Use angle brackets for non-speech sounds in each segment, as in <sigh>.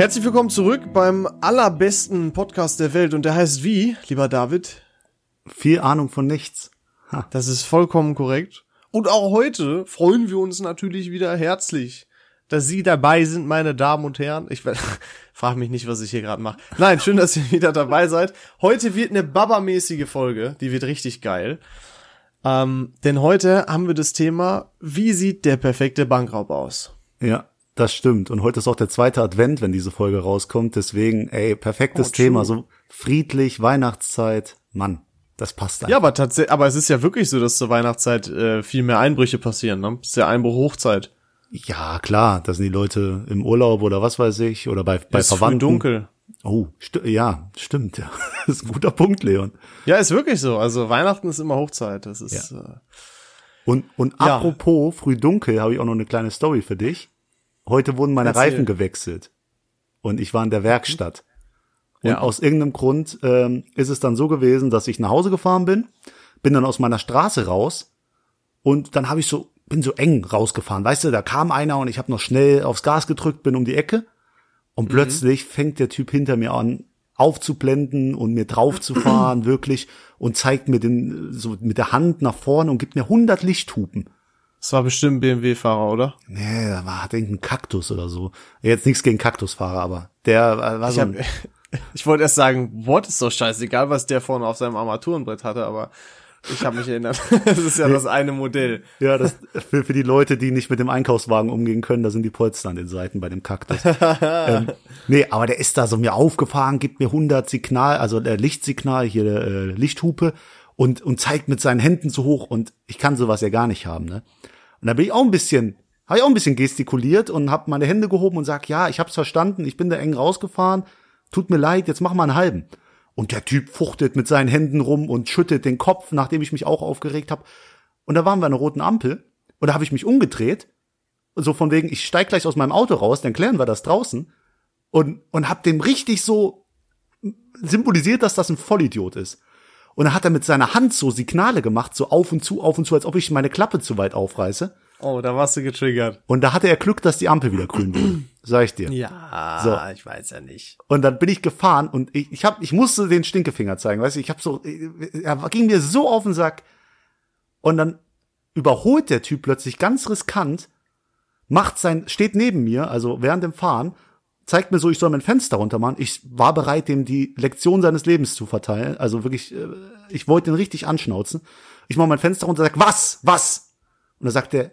Herzlich willkommen zurück beim allerbesten Podcast der Welt und der heißt wie, lieber David? Viel Ahnung von nichts. Ha. Das ist vollkommen korrekt. Und auch heute freuen wir uns natürlich wieder herzlich, dass Sie dabei sind, meine Damen und Herren. Ich <laughs> frage mich nicht, was ich hier gerade mache. Nein, schön, dass ihr wieder dabei seid. Heute wird eine Baba-mäßige Folge, die wird richtig geil. Ähm, denn heute haben wir das Thema, wie sieht der perfekte Bankraub aus? Ja, das stimmt. Und heute ist auch der zweite Advent, wenn diese Folge rauskommt. Deswegen, ey, perfektes oh, Thema. So friedlich, Weihnachtszeit. Mann, das passt einfach. Ja, aber tatsächlich, aber es ist ja wirklich so, dass zur Weihnachtszeit äh, viel mehr Einbrüche passieren. Ne? Ist ja Einbruch Hochzeit. Ja, klar, da sind die Leute im Urlaub oder was weiß ich, oder bei, bei ist Verwandten. dunkel. Oh, sti ja, stimmt, ja. <laughs> Das ist ein guter Punkt, Leon. Ja, ist wirklich so. Also Weihnachten ist immer Hochzeit. Das ist. Ja. Äh, und, und ja. apropos früh dunkel, habe ich auch noch eine kleine Story für dich. Heute wurden meine Erzähl. Reifen gewechselt. Und ich war in der Werkstatt. Und ja. aus irgendeinem Grund ähm, ist es dann so gewesen, dass ich nach Hause gefahren bin, bin dann aus meiner Straße raus und dann habe ich so bin so eng rausgefahren, weißt du, da kam einer und ich habe noch schnell aufs Gas gedrückt, bin um die Ecke und mhm. plötzlich fängt der Typ hinter mir an aufzublenden und mir draufzufahren, <clears throat> wirklich und zeigt mir den so mit der Hand nach vorne und gibt mir 100 Lichthupen. Das war bestimmt ein BMW-Fahrer, oder? Nee, da war hat irgendein Kaktus oder so. Jetzt nichts gegen Kaktusfahrer, aber der war ich so. Hab, <laughs> ich wollte erst sagen, what ist doch scheißegal, was der vorne auf seinem Armaturenbrett hatte, aber ich habe mich erinnert. <laughs> das ist ja das eine Modell. Ja, das für, für die Leute, die nicht mit dem Einkaufswagen umgehen können, da sind die Polster an den Seiten bei dem Kaktus. <laughs> ähm, nee, aber der ist da so mir aufgefahren, gibt mir 100 Signal, also der Lichtsignal, hier äh, Lichthupe und, und zeigt mit seinen Händen so hoch und ich kann sowas ja gar nicht haben, ne? Und da bin ich auch ein bisschen, habe ich auch ein bisschen gestikuliert und habe meine Hände gehoben und sag, ja, ich hab's verstanden, ich bin da eng rausgefahren, tut mir leid, jetzt mach mal einen halben. Und der Typ fuchtet mit seinen Händen rum und schüttet den Kopf, nachdem ich mich auch aufgeregt habe. Und da waren wir an einer roten Ampel und da habe ich mich umgedreht, so von wegen, ich steig gleich aus meinem Auto raus, dann klären wir das draußen und und hab dem richtig so symbolisiert, dass das ein Vollidiot ist. Und dann hat er mit seiner Hand so Signale gemacht, so auf und zu, auf und zu, als ob ich meine Klappe zu weit aufreiße. Oh, da warst du getriggert. Und da hatte er Glück, dass die Ampel wieder grün wurde. <clears throat> Sag ich dir. Ja, so. ich weiß ja nicht. Und dann bin ich gefahren und ich, ich hab, ich musste den Stinkefinger zeigen, weißt du, ich hab so, er ging mir so auf den Sack. Und dann überholt der Typ plötzlich ganz riskant, macht sein, steht neben mir, also während dem Fahren, zeigt mir so, ich soll mein Fenster runter machen. Ich war bereit, dem die Lektion seines Lebens zu verteilen. Also wirklich, äh, ich wollte ihn richtig anschnauzen. Ich mache mein Fenster runter, sag, was, was? Und da sagt er,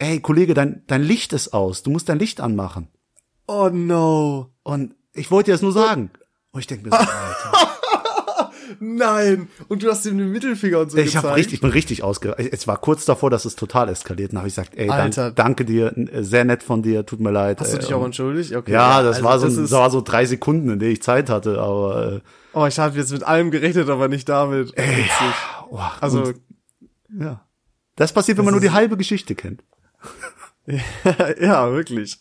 ey, Kollege, dein, dein Licht ist aus. Du musst dein Licht anmachen. Oh no. Und ich wollte dir das nur sagen. Und ich denke mir so, <laughs> Alter. Nein. Und du hast ihm den Mittelfinger und so ich gezeigt. Hab richtig, ich bin richtig ausge... Es war kurz davor, dass es total eskaliert. Und habe ich gesagt, ey, dank, danke dir, sehr nett von dir, tut mir leid. Hast du dich auch entschuldigt? Okay. Ja, das also war so, das, das war so drei Sekunden, in denen ich Zeit hatte, aber... Äh, oh, ich habe jetzt mit allem gerechnet, aber nicht damit. Ey, oh, also... Und, ja. Das passiert, wenn man nur die halbe Geschichte kennt. <laughs> ja, wirklich.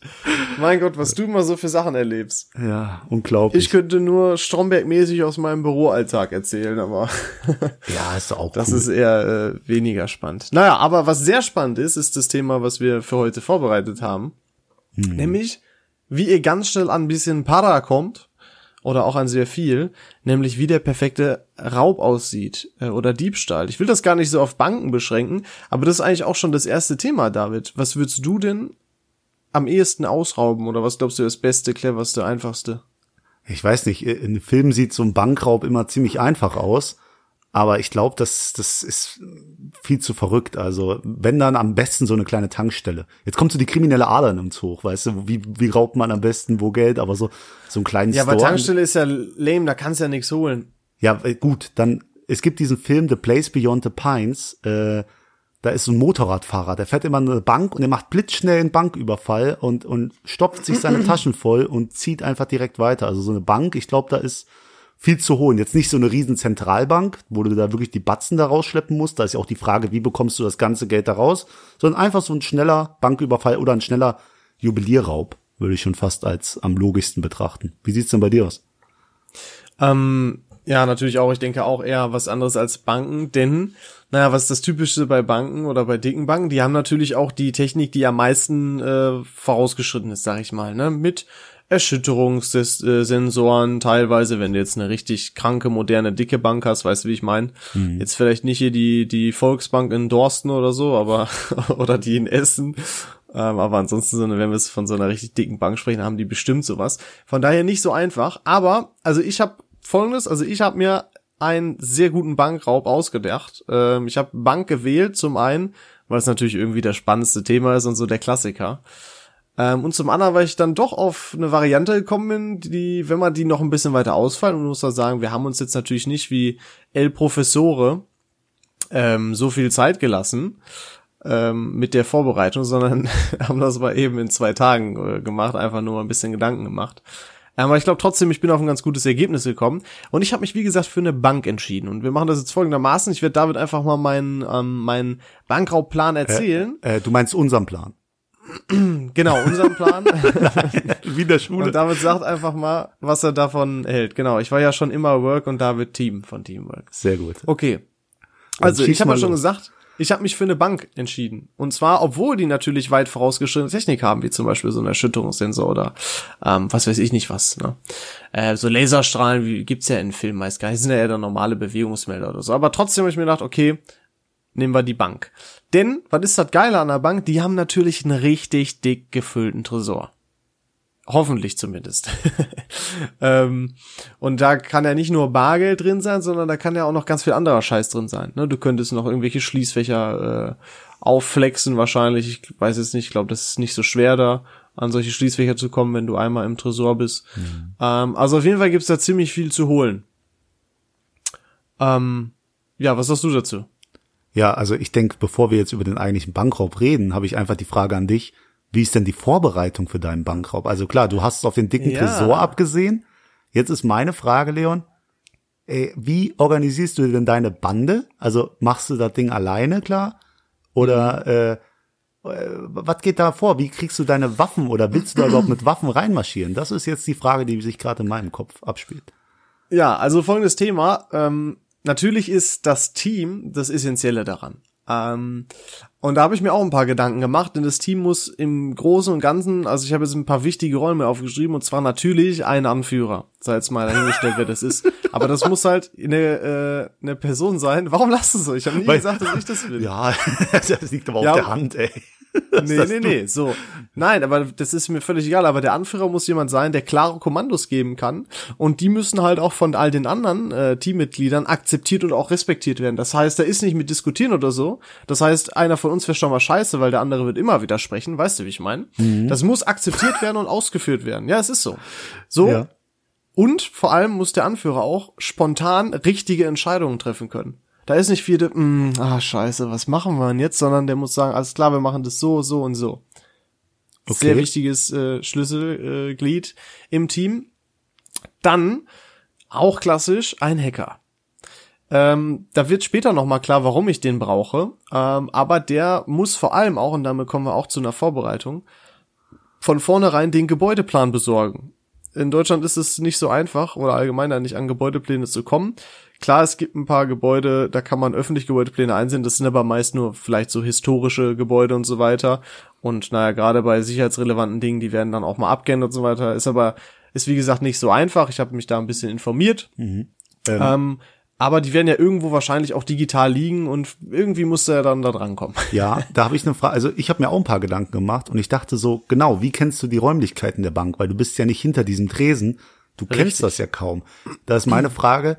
Mein Gott, was du immer so für Sachen erlebst. Ja, unglaublich. Ich könnte nur Stromberg-mäßig aus meinem Büroalltag erzählen, aber <laughs> ja, ist auch das cool. ist eher äh, weniger spannend. Naja, aber was sehr spannend ist, ist das Thema, was wir für heute vorbereitet haben, hm. nämlich wie ihr ganz schnell an ein bisschen Para kommt oder auch an sehr viel, nämlich wie der perfekte Raub aussieht äh, oder Diebstahl. Ich will das gar nicht so auf Banken beschränken, aber das ist eigentlich auch schon das erste Thema, David. Was würdest du denn am ehesten ausrauben oder was glaubst du das Beste, cleverste, einfachste? Ich weiß nicht, in Filmen sieht so ein Bankraub immer ziemlich einfach aus. Aber ich glaube, das, das ist viel zu verrückt. Also, wenn dann am besten so eine kleine Tankstelle. Jetzt kommt so die kriminelle Ader in uns hoch, weißt du? Wie, wie raubt man am besten wo Geld? Aber so, so ein kleines Ja, aber Tankstelle ist ja lame, da kannst du ja nichts holen. Ja, äh, gut, dann, es gibt diesen Film The Place Beyond the Pines, äh, da ist so ein Motorradfahrer, der fährt immer in eine Bank und er macht blitzschnell einen Banküberfall und, und stopft sich seine <clears throat> Taschen voll und zieht einfach direkt weiter. Also so eine Bank, ich glaube, da ist viel zu holen. Jetzt nicht so eine riesen Zentralbank, wo du da wirklich die Batzen da rausschleppen musst. Da ist ja auch die Frage, wie bekommst du das ganze Geld da raus, sondern einfach so ein schneller Banküberfall oder ein schneller Juwelierraub würde ich schon fast als am logischsten betrachten. Wie sieht's denn bei dir aus? Ähm, ja, natürlich auch. Ich denke auch eher was anderes als Banken, denn, naja, was ist das Typische bei Banken oder bei dicken Banken? Die haben natürlich auch die Technik, die am meisten äh, vorausgeschritten ist, sag ich mal, ne? Mit Erschütterungssensoren teilweise, wenn du jetzt eine richtig kranke, moderne, dicke Bank hast, weißt du, wie ich meine? Mhm. Jetzt vielleicht nicht hier die, die Volksbank in Dorsten oder so, aber, <laughs> oder die in Essen. Ähm, aber ansonsten, wenn wir von so einer richtig dicken Bank sprechen, haben die bestimmt sowas. Von daher nicht so einfach. Aber, also ich habe folgendes, also ich habe mir einen sehr guten Bankraub ausgedacht. Ähm, ich habe Bank gewählt, zum einen, weil es natürlich irgendwie das spannendste Thema ist und so der Klassiker. Ähm, und zum anderen, weil ich dann doch auf eine Variante gekommen bin, die, wenn man die noch ein bisschen weiter ausfallen, und muss da sagen, wir haben uns jetzt natürlich nicht wie El Professore ähm, so viel Zeit gelassen ähm, mit der Vorbereitung, sondern <laughs> haben das mal eben in zwei Tagen äh, gemacht, einfach nur ein bisschen Gedanken gemacht. Ähm, aber ich glaube trotzdem, ich bin auf ein ganz gutes Ergebnis gekommen. Und ich habe mich, wie gesagt, für eine Bank entschieden. Und wir machen das jetzt folgendermaßen. Ich werde David einfach mal meinen, ähm, meinen Bankraubbplan erzählen. Äh, äh, du meinst unseren Plan? <clears throat> genau, unseren Plan. <laughs> Wie der Schule. Und David sagt einfach mal, was er davon hält. Genau, ich war ja schon immer Work und David Team von Teamwork. Sehr gut. Okay. Also, ich habe ja schon gesagt, ich habe mich für eine Bank entschieden. Und zwar, obwohl die natürlich weit vorausgeschrittene Technik haben, wie zum Beispiel so ein Erschütterungssensor oder ähm, was weiß ich nicht was. Ne? Äh, so Laserstrahlen wie, gibt's ja in Filmen meist gar nicht, sind ja eher normale Bewegungsmelder oder so. Aber trotzdem habe ich mir gedacht, okay, nehmen wir die Bank. Denn, was ist das Geile an der Bank? Die haben natürlich einen richtig dick gefüllten Tresor. Hoffentlich zumindest. <laughs> ähm, und da kann ja nicht nur Bargeld drin sein, sondern da kann ja auch noch ganz viel anderer Scheiß drin sein. Ne? Du könntest noch irgendwelche Schließfächer äh, aufflexen wahrscheinlich. Ich weiß jetzt nicht, ich glaube, das ist nicht so schwer da an solche Schließfächer zu kommen, wenn du einmal im Tresor bist. Mhm. Ähm, also auf jeden Fall gibt's da ziemlich viel zu holen. Ähm, ja, was sagst du dazu? Ja, also ich denke, bevor wir jetzt über den eigentlichen Bankraub reden, habe ich einfach die Frage an dich. Wie ist denn die Vorbereitung für deinen Bankraub? Also klar, du hast es auf den dicken ja. Tresor abgesehen. Jetzt ist meine Frage, Leon. Ey, wie organisierst du denn deine Bande? Also machst du das Ding alleine, klar? Oder äh, äh, was geht da vor? Wie kriegst du deine Waffen oder willst du da überhaupt mit Waffen reinmarschieren? Das ist jetzt die Frage, die sich gerade in meinem Kopf abspielt. Ja, also folgendes Thema. Ähm, natürlich ist das Team das Essentielle daran. Ähm, und da habe ich mir auch ein paar Gedanken gemacht, denn das Team muss im Großen und Ganzen, also ich habe jetzt ein paar wichtige Rollen mir aufgeschrieben, und zwar natürlich ein Anführer, sei jetzt mal dahingestellt, wer das ist. Aber das muss halt eine, äh, eine Person sein. Warum lachst du so? Ich habe nie Weil, gesagt, dass ich das will. Ja, <laughs> das liegt aber ja, auf der Hand, ey. <laughs> nee, nee, nee, so. Nein, aber das ist mir völlig egal. Aber der Anführer muss jemand sein, der klare Kommandos geben kann. Und die müssen halt auch von all den anderen äh, Teammitgliedern akzeptiert und auch respektiert werden. Das heißt, da ist nicht mit diskutieren oder so. Das heißt, einer von uns wäre schon mal scheiße, weil der andere wird immer widersprechen. Weißt du, wie ich meine? Mhm. Das muss akzeptiert werden und ausgeführt werden. Ja, es ist so. So. Ja. Und vor allem muss der Anführer auch spontan richtige Entscheidungen treffen können. Da ist nicht viel, mh, hm, ah, scheiße, was machen wir denn jetzt, sondern der muss sagen, alles klar, wir machen das so, so und so. Okay. Sehr wichtiges äh, Schlüsselglied äh, im Team. Dann, auch klassisch, ein Hacker. Ähm, da wird später nochmal klar, warum ich den brauche. Ähm, aber der muss vor allem auch, und damit kommen wir auch zu einer Vorbereitung, von vornherein den Gebäudeplan besorgen. In Deutschland ist es nicht so einfach oder allgemein nicht an Gebäudepläne zu kommen. Klar, es gibt ein paar Gebäude, da kann man öffentlich Gebäudepläne einsehen, das sind aber meist nur vielleicht so historische Gebäude und so weiter. Und naja, gerade bei sicherheitsrelevanten Dingen, die werden dann auch mal abgeändert und so weiter. Ist aber, ist wie gesagt nicht so einfach. Ich habe mich da ein bisschen informiert. Mhm. Ähm. Ähm, aber die werden ja irgendwo wahrscheinlich auch digital liegen und irgendwie muss er dann da dran kommen. <laughs> Ja, da habe ich eine Frage. Also ich habe mir auch ein paar Gedanken gemacht und ich dachte so, genau, wie kennst du die Räumlichkeiten der Bank? Weil du bist ja nicht hinter diesem Tresen. Du Richtig. kennst das ja kaum. Da ist meine <clears throat> Frage,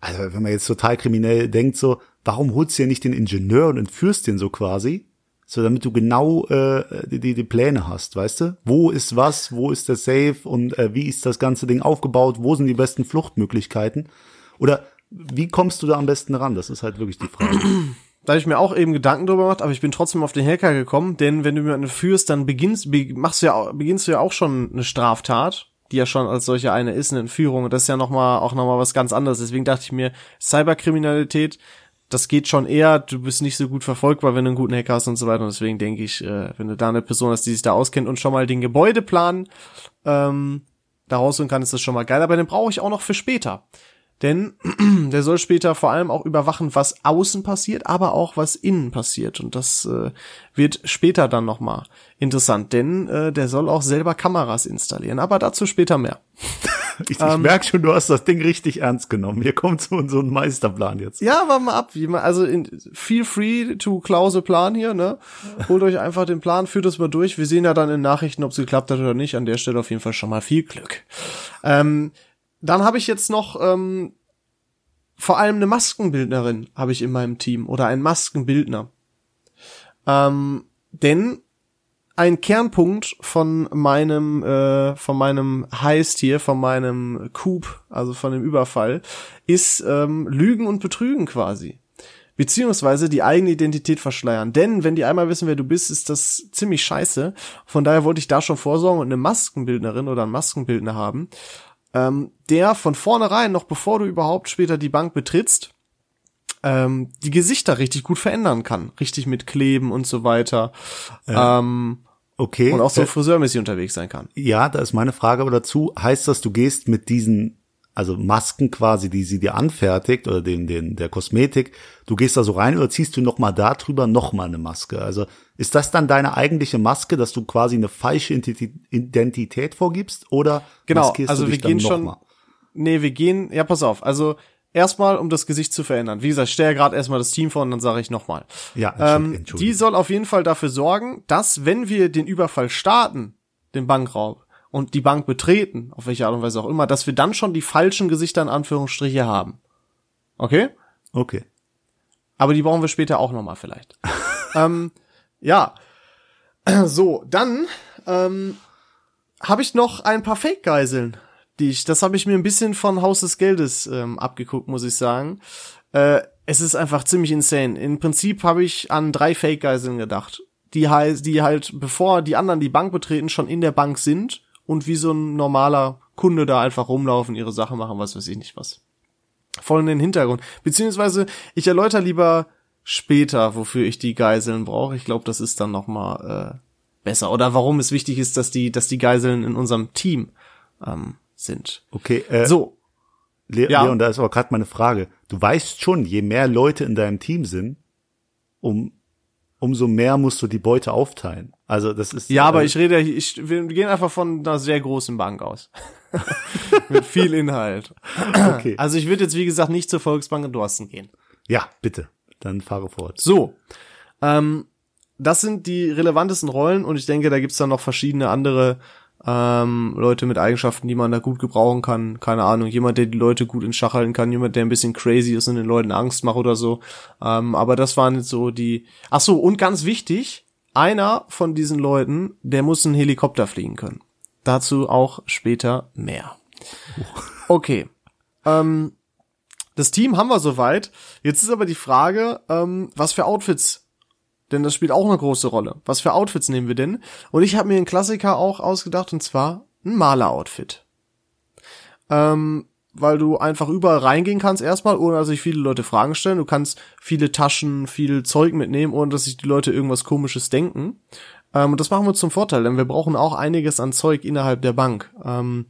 also wenn man jetzt total kriminell denkt, so, warum holst du ja nicht den Ingenieur und entführst den so quasi? So, damit du genau äh, die, die Pläne hast, weißt du? Wo ist was, wo ist der Safe und äh, wie ist das ganze Ding aufgebaut, wo sind die besten Fluchtmöglichkeiten? Oder wie kommst du da am besten ran? Das ist halt wirklich die Frage. Da habe ich mir auch eben Gedanken drüber gemacht, aber ich bin trotzdem auf den Hacker gekommen, denn wenn du jemanden führst, dann beginnst, machst du ja, beginnst du ja auch schon eine Straftat die ja schon als solche eine ist, eine Entführung. Und das ist ja noch mal, auch nochmal was ganz anderes. Deswegen dachte ich mir, Cyberkriminalität, das geht schon eher, du bist nicht so gut verfolgbar, wenn du einen guten Hacker hast und so weiter. Und deswegen denke ich, äh, wenn du da eine Person hast, die sich da auskennt und schon mal den Gebäudeplan ähm, da rausholen kann, ist das schon mal geil. Aber den brauche ich auch noch für später. Denn <clears throat> der soll später vor allem auch überwachen, was außen passiert, aber auch was innen passiert. Und das äh, wird später dann nochmal interessant, denn äh, der soll auch selber Kameras installieren. Aber dazu später mehr. <laughs> Ich, ich ähm, merke schon, du hast das Ding richtig ernst genommen. Hier kommt so, so ein Meisterplan jetzt. Ja, warte mal ab. Wie man, also in, feel free to Klause Plan hier, ne? Holt euch einfach den Plan, führt das mal durch. Wir sehen ja dann in Nachrichten, ob es geklappt hat oder nicht. An der Stelle auf jeden Fall schon mal viel Glück. Ähm, dann habe ich jetzt noch ähm, vor allem eine Maskenbildnerin habe ich in meinem Team oder einen Maskenbildner. Ähm, denn ein Kernpunkt von meinem äh, von meinem Heist hier, von meinem Coup, also von dem Überfall, ist ähm, Lügen und Betrügen quasi. Beziehungsweise die eigene Identität verschleiern. Denn wenn die einmal wissen, wer du bist, ist das ziemlich scheiße. Von daher wollte ich da schon vorsorgen und eine Maskenbildnerin oder einen Maskenbildner haben, ähm, der von vornherein, noch bevor du überhaupt später die Bank betrittst, ähm, die Gesichter richtig gut verändern kann. Richtig mit Kleben und so weiter. Ja. Ähm, okay. Und auch so äh, friseurmäßig unterwegs sein kann. Ja, da ist meine Frage aber dazu. Heißt das, du gehst mit diesen also Masken quasi, die sie dir anfertigt oder den, den, der Kosmetik, du gehst da so rein oder ziehst du nochmal da drüber nochmal eine Maske? Also ist das dann deine eigentliche Maske, dass du quasi eine falsche Identität vorgibst oder genau, also wir gehen schon, mal? nee, wir gehen, ja pass auf, also erstmal, um das Gesicht zu verändern. Wie gesagt, ich stelle gerade erstmal das Team vor und dann sage ich nochmal. Ja, ähm, die soll auf jeden Fall dafür sorgen, dass wenn wir den Überfall starten, den Bankraub, und die Bank betreten, auf welche Art und Weise auch immer, dass wir dann schon die falschen Gesichter in Anführungsstriche haben. Okay? Okay. Aber die brauchen wir später auch nochmal vielleicht. <laughs> ähm, ja. <clears throat> So, dann ähm, habe ich noch ein paar Fake-Geiseln, die ich, das habe ich mir ein bisschen von Haus des Geldes ähm, abgeguckt, muss ich sagen. Äh, es ist einfach ziemlich insane. Im Prinzip habe ich an drei Fake-Geiseln gedacht, die halt, die halt, bevor die anderen die Bank betreten, schon in der Bank sind und wie so ein normaler Kunde da einfach rumlaufen, ihre Sachen machen, was weiß ich nicht was. Voll in den Hintergrund. Beziehungsweise, ich erläutere lieber später, wofür ich die Geiseln brauche. Ich glaube, das ist dann noch mal äh, besser. Oder warum es wichtig ist, dass die, dass die Geiseln in unserem Team ähm, sind. Okay. Äh, so. Le ja. Leon, da ist aber gerade meine Frage. Du weißt schon, je mehr Leute in deinem Team sind, um umso mehr musst du die Beute aufteilen. Also das ist ja, aber äh, ich rede, ich wir gehen einfach von einer sehr großen Bank aus <laughs> mit viel Inhalt. Okay. Also ich würde jetzt wie gesagt nicht zur Volksbank in Dorsten gehen. Ja, bitte, dann fahre fort. So, ähm, das sind die relevantesten Rollen und ich denke, da gibt's dann noch verschiedene andere ähm, Leute mit Eigenschaften, die man da gut gebrauchen kann. Keine Ahnung, jemand, der die Leute gut in Schach halten kann, jemand, der ein bisschen crazy ist und den Leuten Angst macht oder so. Ähm, aber das waren jetzt so die. Ach so, und ganz wichtig, einer von diesen Leuten, der muss einen Helikopter fliegen können. Dazu auch später mehr. Okay. Ähm, das Team haben wir soweit. Jetzt ist aber die Frage, ähm, was für Outfits denn das spielt auch eine große Rolle. Was für Outfits nehmen wir denn? Und ich habe mir einen Klassiker auch ausgedacht, und zwar ein Maler-Outfit. Ähm, weil du einfach überall reingehen kannst erstmal, ohne dass sich viele Leute Fragen stellen. Du kannst viele Taschen, viel Zeug mitnehmen, ohne dass sich die Leute irgendwas komisches denken. Ähm, und das machen wir zum Vorteil, denn wir brauchen auch einiges an Zeug innerhalb der Bank. Ähm,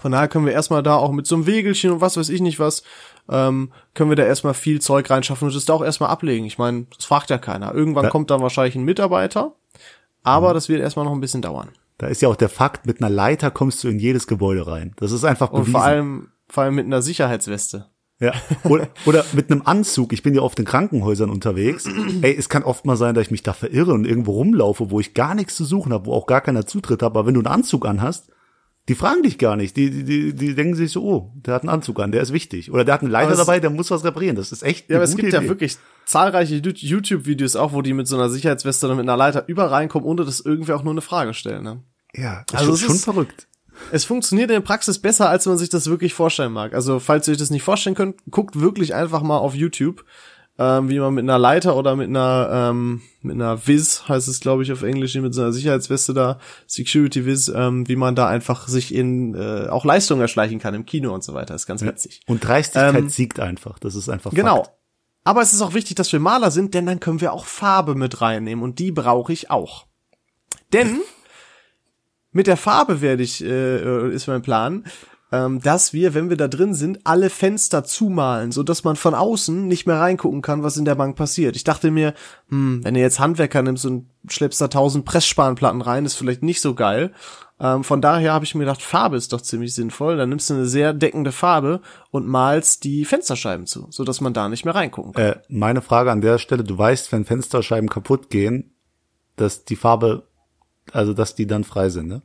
von daher können wir erstmal da auch mit so einem Wegelchen und was weiß ich nicht was, ähm, können wir da erstmal viel Zeug reinschaffen und das da auch erstmal ablegen. Ich meine, das fragt ja keiner. Irgendwann ja. kommt dann wahrscheinlich ein Mitarbeiter, aber mhm. das wird erstmal noch ein bisschen dauern. Da ist ja auch der Fakt, mit einer Leiter kommst du in jedes Gebäude rein. Das ist einfach bewiesen. Und vor allem, vor allem mit einer Sicherheitsweste. Ja. Oder, oder mit einem Anzug. Ich bin ja oft in Krankenhäusern unterwegs. Ey, es kann oft mal sein, dass ich mich da verirre und irgendwo rumlaufe, wo ich gar nichts zu suchen habe, wo auch gar keiner Zutritt hat. Aber wenn du einen Anzug anhast, die fragen dich gar nicht. Die, die, die denken sich so, oh, der hat einen Anzug an, der ist wichtig. Oder der hat einen Leiter dabei, der muss was reparieren. Das ist echt. Ja, aber es gibt Idee. ja wirklich zahlreiche YouTube-Videos auch, wo die mit so einer Sicherheitsweste oder mit einer Leiter überall reinkommen, ohne dass irgendwie auch nur eine Frage stellen. Ne? Ja, also ist schon, schon verrückt. Es funktioniert in der Praxis besser, als man sich das wirklich vorstellen mag. Also, falls ihr euch das nicht vorstellen könnt, guckt wirklich einfach mal auf YouTube ähm, wie man mit einer Leiter oder mit einer ähm, mit einer Viz heißt es glaube ich auf Englisch mit so einer Sicherheitsweste da Security Viz ähm, wie man da einfach sich in äh, auch Leistung erschleichen kann im Kino und so weiter ist ganz witzig. Und Dreistigkeit ähm, siegt einfach das ist einfach genau. Fakt. aber es ist auch wichtig dass wir Maler sind denn dann können wir auch Farbe mit reinnehmen und die brauche ich auch. Denn <laughs> mit der Farbe werde ich äh, ist mein Plan ähm, dass wir, wenn wir da drin sind, alle Fenster zumalen, so dass man von außen nicht mehr reingucken kann, was in der Bank passiert. Ich dachte mir, hm, wenn du jetzt Handwerker nimmst und schleppst da tausend Pressspanplatten rein, ist vielleicht nicht so geil. Ähm, von daher habe ich mir gedacht, Farbe ist doch ziemlich sinnvoll. Dann nimmst du eine sehr deckende Farbe und malst die Fensterscheiben zu, so dass man da nicht mehr reingucken kann. Äh, meine Frage an der Stelle, du weißt, wenn Fensterscheiben kaputt gehen, dass die Farbe, also dass die dann frei sind, ne?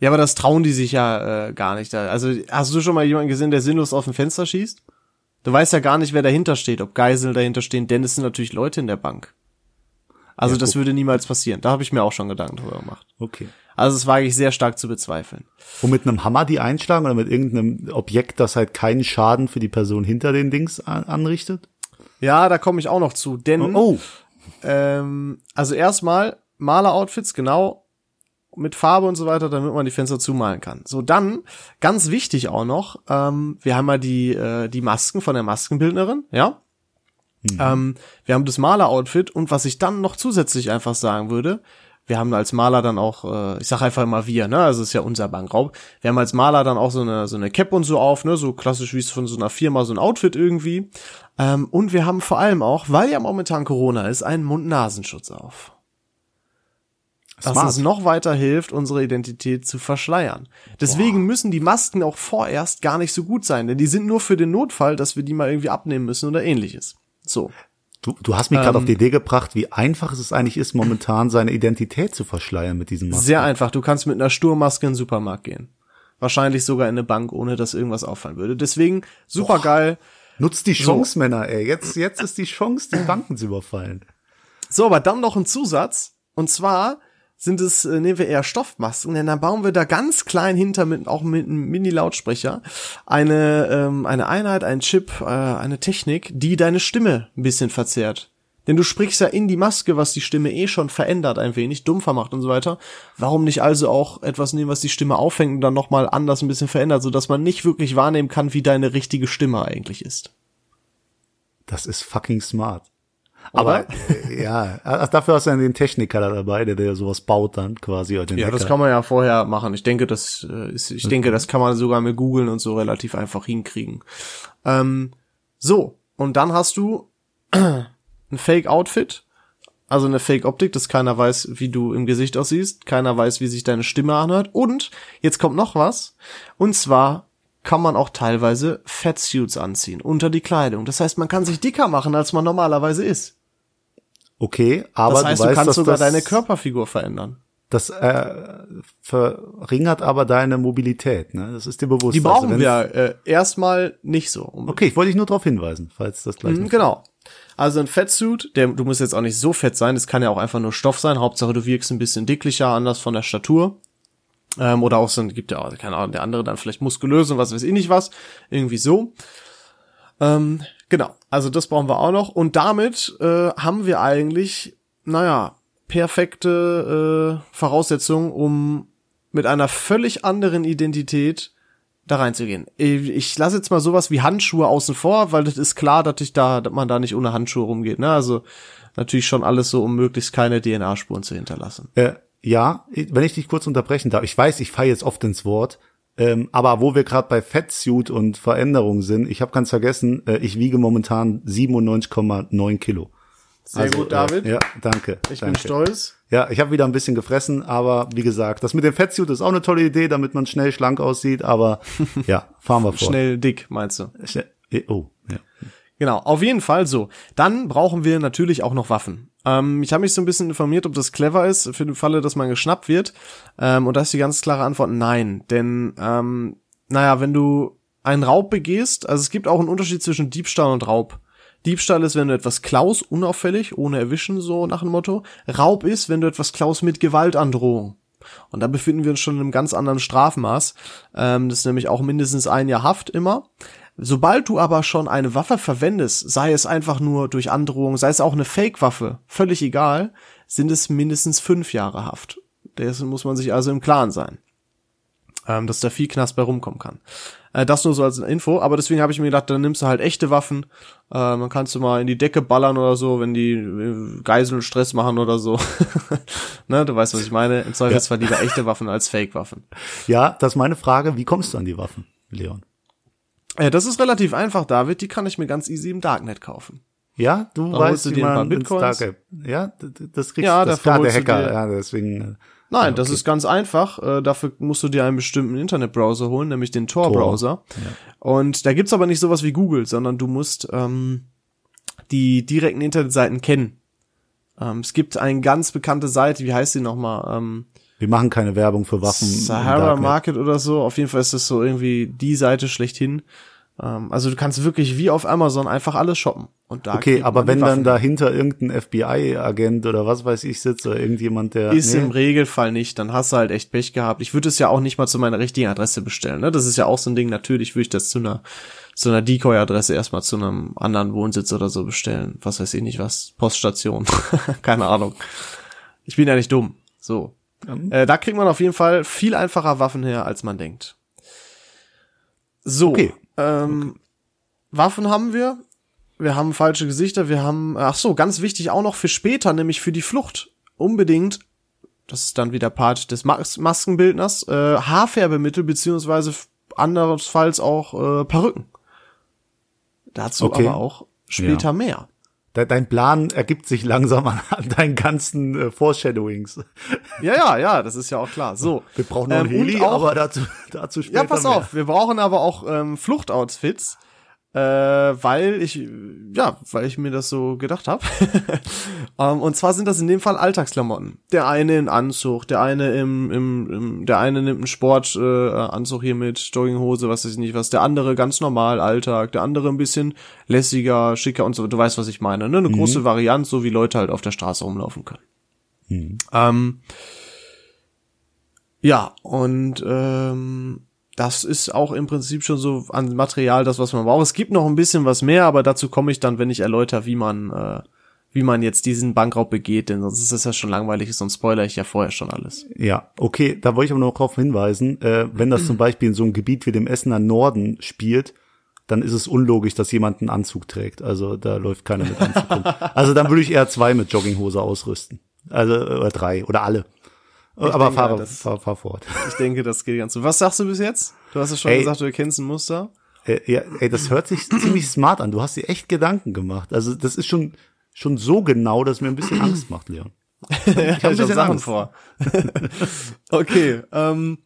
Ja, aber das trauen die sich ja äh, gar nicht. Also hast du schon mal jemanden gesehen, der sinnlos auf ein Fenster schießt? Du weißt ja gar nicht, wer dahinter steht, ob Geisel dahinter stehen, denn es sind natürlich Leute in der Bank. Also ja, das würde niemals passieren. Da habe ich mir auch schon Gedanken drüber gemacht. Okay. Also das wage ich sehr stark zu bezweifeln. Und mit einem Hammer die einschlagen oder mit irgendeinem Objekt, das halt keinen Schaden für die Person hinter den Dings anrichtet? Ja, da komme ich auch noch zu. Denn oh, oh. Ähm, also erstmal Maler-Outfits, genau, mit Farbe und so weiter, damit man die Fenster zumalen kann. So, dann, ganz wichtig auch noch, ähm, wir haben ja die, äh, die Masken von der Maskenbildnerin, ja. Mhm. Ähm, wir haben das Maler-Outfit und was ich dann noch zusätzlich einfach sagen würde, wir haben als Maler dann auch, äh, ich sag einfach immer wir, ne, also ist ja unser Bankraub. Wir haben als Maler dann auch so eine so eine Cap und so auf, ne, so klassisch wie es von so einer Firma so ein Outfit irgendwie. Ähm, und wir haben vor allem auch, weil ja momentan Corona ist, einen Mund-Nasenschutz auf. Smart. Was uns noch weiter hilft, unsere Identität zu verschleiern. Deswegen Boah. müssen die Masken auch vorerst gar nicht so gut sein, denn die sind nur für den Notfall, dass wir die mal irgendwie abnehmen müssen oder ähnliches. So. Du, du hast mich ähm, gerade auf die Idee gebracht, wie einfach es eigentlich ist, momentan seine Identität zu verschleiern mit diesen Masken. Sehr einfach. Du kannst mit einer Sturmaske in den Supermarkt gehen. Wahrscheinlich sogar in eine Bank, ohne dass irgendwas auffallen würde. Deswegen super geil. Nutzt die Chance, so. Männer, ey. Jetzt, jetzt ist die Chance, die Banken zu überfallen. So, aber dann noch ein Zusatz. Und zwar sind es, äh, nehmen wir eher Stoffmasken, denn dann bauen wir da ganz klein hinter mit, auch mit einem Mini-Lautsprecher eine, ähm, eine Einheit, ein Chip, äh, eine Technik, die deine Stimme ein bisschen verzerrt. Denn du sprichst ja in die Maske, was die Stimme eh schon verändert ein wenig, dumpfer macht und so weiter. Warum nicht also auch etwas nehmen, was die Stimme aufhängt und dann nochmal anders ein bisschen verändert, sodass man nicht wirklich wahrnehmen kann, wie deine richtige Stimme eigentlich ist. Das ist fucking smart. Aber äh, ja, also dafür hast du ja den Techniker da dabei, der, der sowas baut dann quasi. Oder den ja, Hacker. das kann man ja vorher machen. Ich denke, das äh, ist, ich denke, das kann man sogar mit googeln und so relativ einfach hinkriegen. Ähm, so, und dann hast du <clears throat> ein Fake-Outfit, also eine Fake-Optik, dass keiner weiß, wie du im Gesicht aussiehst, keiner weiß, wie sich deine Stimme anhört. Und jetzt kommt noch was, und zwar kann man auch teilweise Fatsuits anziehen unter die Kleidung. Das heißt, man kann sich dicker machen, als man normalerweise ist. Okay, aber das heißt, du, weißt, du kannst sogar deine Körperfigur verändern. Das äh, verringert aber deine Mobilität, ne? Das ist dir bewusst. Die brauchen also, wir äh, erstmal nicht so. Okay, ich wollte dich nur darauf hinweisen, falls das gleich. Mhm, genau. Also ein Fettsuit, der, du musst jetzt auch nicht so fett sein, es kann ja auch einfach nur Stoff sein. Hauptsache du wirkst ein bisschen dicklicher, anders von der Statur. Ähm, oder auch so, gibt ja auch, keine Ahnung, der andere dann vielleicht muskulös und was weiß ich nicht was. Irgendwie so. Ähm, genau, also das brauchen wir auch noch. Und damit äh, haben wir eigentlich, naja, perfekte äh, Voraussetzungen, um mit einer völlig anderen Identität da reinzugehen. Ich, lasse jetzt mal sowas wie Handschuhe außen vor, weil das ist klar, dass ich da, dass man da nicht ohne Handschuhe rumgeht. Ne? Also natürlich schon alles so, um möglichst keine DNA-Spuren zu hinterlassen. Ja, ja, wenn ich dich kurz unterbrechen darf, ich weiß, ich falle jetzt oft ins Wort, ähm, aber wo wir gerade bei Fettsuit und Veränderung sind, ich habe ganz vergessen, äh, ich wiege momentan 97,9 Kilo. Sehr also, gut, David. Äh, ja, danke. Ich danke. bin stolz. Ja, ich habe wieder ein bisschen gefressen, aber wie gesagt, das mit dem Fettsuit ist auch eine tolle Idee, damit man schnell schlank aussieht, aber <laughs> ja, fahren wir vor. Schnell dick, meinst du? Schnell, äh, oh, ja. Genau, auf jeden Fall so. Dann brauchen wir natürlich auch noch Waffen. Ähm, ich habe mich so ein bisschen informiert, ob das clever ist, für den Falle, dass man geschnappt wird. Ähm, und da ist die ganz klare Antwort nein. Denn, ähm, naja, wenn du einen Raub begehst, also es gibt auch einen Unterschied zwischen Diebstahl und Raub. Diebstahl ist, wenn du etwas klaust, unauffällig, ohne erwischen, so nach dem Motto. Raub ist, wenn du etwas klaust mit Gewaltandrohung. Und da befinden wir uns schon in einem ganz anderen Strafmaß. Ähm, das ist nämlich auch mindestens ein Jahr Haft immer. Sobald du aber schon eine Waffe verwendest, sei es einfach nur durch Androhung, sei es auch eine Fake-Waffe, völlig egal, sind es mindestens fünf Jahre Haft. Dessen muss man sich also im Klaren sein. Ähm, dass da viel Knast bei rumkommen kann. Äh, das nur so als Info, aber deswegen habe ich mir gedacht, dann nimmst du halt echte Waffen, äh, dann kannst du mal in die Decke ballern oder so, wenn die äh, Geiseln Stress machen oder so. <laughs> ne, du weißt, was ich meine. Im Zweifelsfall ja. lieber echte Waffen als Fake-Waffen. Ja, das ist meine Frage, wie kommst du an die Waffen? Leon? Äh, das ist relativ einfach, David. Die kann ich mir ganz easy im Darknet kaufen. Ja, du Da weißt, du wie dir ein paar Bitcoins. Ja, das kriegst Ja, das klar, der Hacker. Ja, deswegen. äh, Nein, Ja, das okay. ist ganz einfach. Äh, dafür musst du dir einen bestimmten Internetbrowser holen, nämlich den Tor-Browser. Und da gibt's aber nicht sowas wie Google, sondern du musst ähm, die direkten Internetseiten kennen. Ähm, es gibt eine ganz bekannte Seite, wie heißt die nochmal? Ähm, Wir machen keine Werbung für Waffen. Sahara. Market oder so. Auf jeden Fall ist das so irgendwie die Seite schlechthin. Ähm, also du kannst wirklich wie auf Amazon einfach alles shoppen. Und da Okay, aber wenn dann dahinter irgendein FBI-Agent oder was weiß ich sitzt oder irgendjemand, der. Ist nee, im Regelfall nicht, dann hast du halt echt Pech gehabt. Ich würde es ja auch nicht mal zu meiner richtigen Adresse bestellen. Ne? Das ist ja auch so ein Ding, natürlich würde ich das zu einer, zu einer Decoy-Adresse erstmal zu einem anderen Wohnsitz oder so bestellen. Was weiß ich nicht was. Poststation. <laughs> Keine Ahnung. Ich bin ja nicht dumm. So. Ähm. Äh, da kriegt man auf jeden Fall viel einfacher Waffen her, als man denkt. So. Okay. Ähm, Waffen haben wir. Wir haben falsche Gesichter. Wir haben, ach so, ganz wichtig auch noch für später, nämlich für die Flucht. Unbedingt, das ist dann wieder Part des Mas Maskenbildners, äh, Haarfärbemittel beziehungsweise anderenfalls auch äh, Perücken. Dazu Okay. aber auch später Ja. mehr. De- Dein Plan ergibt sich langsam <laughs> an, deinen ganzen äh, Foreshadowings. Ja, ja, ja, das ist ja auch klar. So. Wir brauchen noch einen Ähm, und Heli, auch- aber dazu, dazu später Ja, pass mehr. auf, wir brauchen aber auch ähm, Fluchtoutfits, äh, weil ich ja, weil ich mir das so gedacht habe. <laughs> ähm, und zwar sind das in dem Fall Alltagsklamotten. Der eine in Anzug, der eine im, im, im der eine nimmt einen Sportanzug äh, hier mit Jogginghose, was weiß ich nicht was, der andere ganz normal Alltag, der andere ein bisschen lässiger, schicker und so. Du weißt, was ich meine, ne? Eine große Variante, so wie Leute halt auf der Straße rumlaufen können. Ähm, ja, und ähm, das ist auch im Prinzip schon so an Material das, was man braucht. Es gibt noch ein bisschen was mehr, aber dazu komme ich dann, wenn ich erläutere, wie man, äh, wie man jetzt diesen Bankraub begeht, denn sonst ist das ja schon langweilig, sonst spoiler ich ja vorher schon alles. Ja, okay, da wollte ich aber noch darauf hinweisen, äh, wenn das zum Beispiel in so einem Gebiet wie dem Essener Norden spielt, dann ist es unlogisch, dass jemand einen Anzug trägt. Also da läuft keiner mit Anzug rum. <laughs> Also dann würde ich eher zwei mit Jogginghose ausrüsten. Also oder drei oder alle. Aber denke, fahre, das- fahr, fahr fort. <laughs> Ich denke, das geht ganz so. Was sagst du bis jetzt? Du hast ja schon Ey. gesagt, du erkennst ein Muster. Äh, ja, ey, das hört sich <clears throat> ziemlich smart an. Du hast dir echt Gedanken gemacht. Also das ist schon schon so genau, dass mir ein bisschen Angst macht, Leon. <laughs> Ich hab ein habe bisschen Sachen Angst. vor. <laughs> okay, ähm.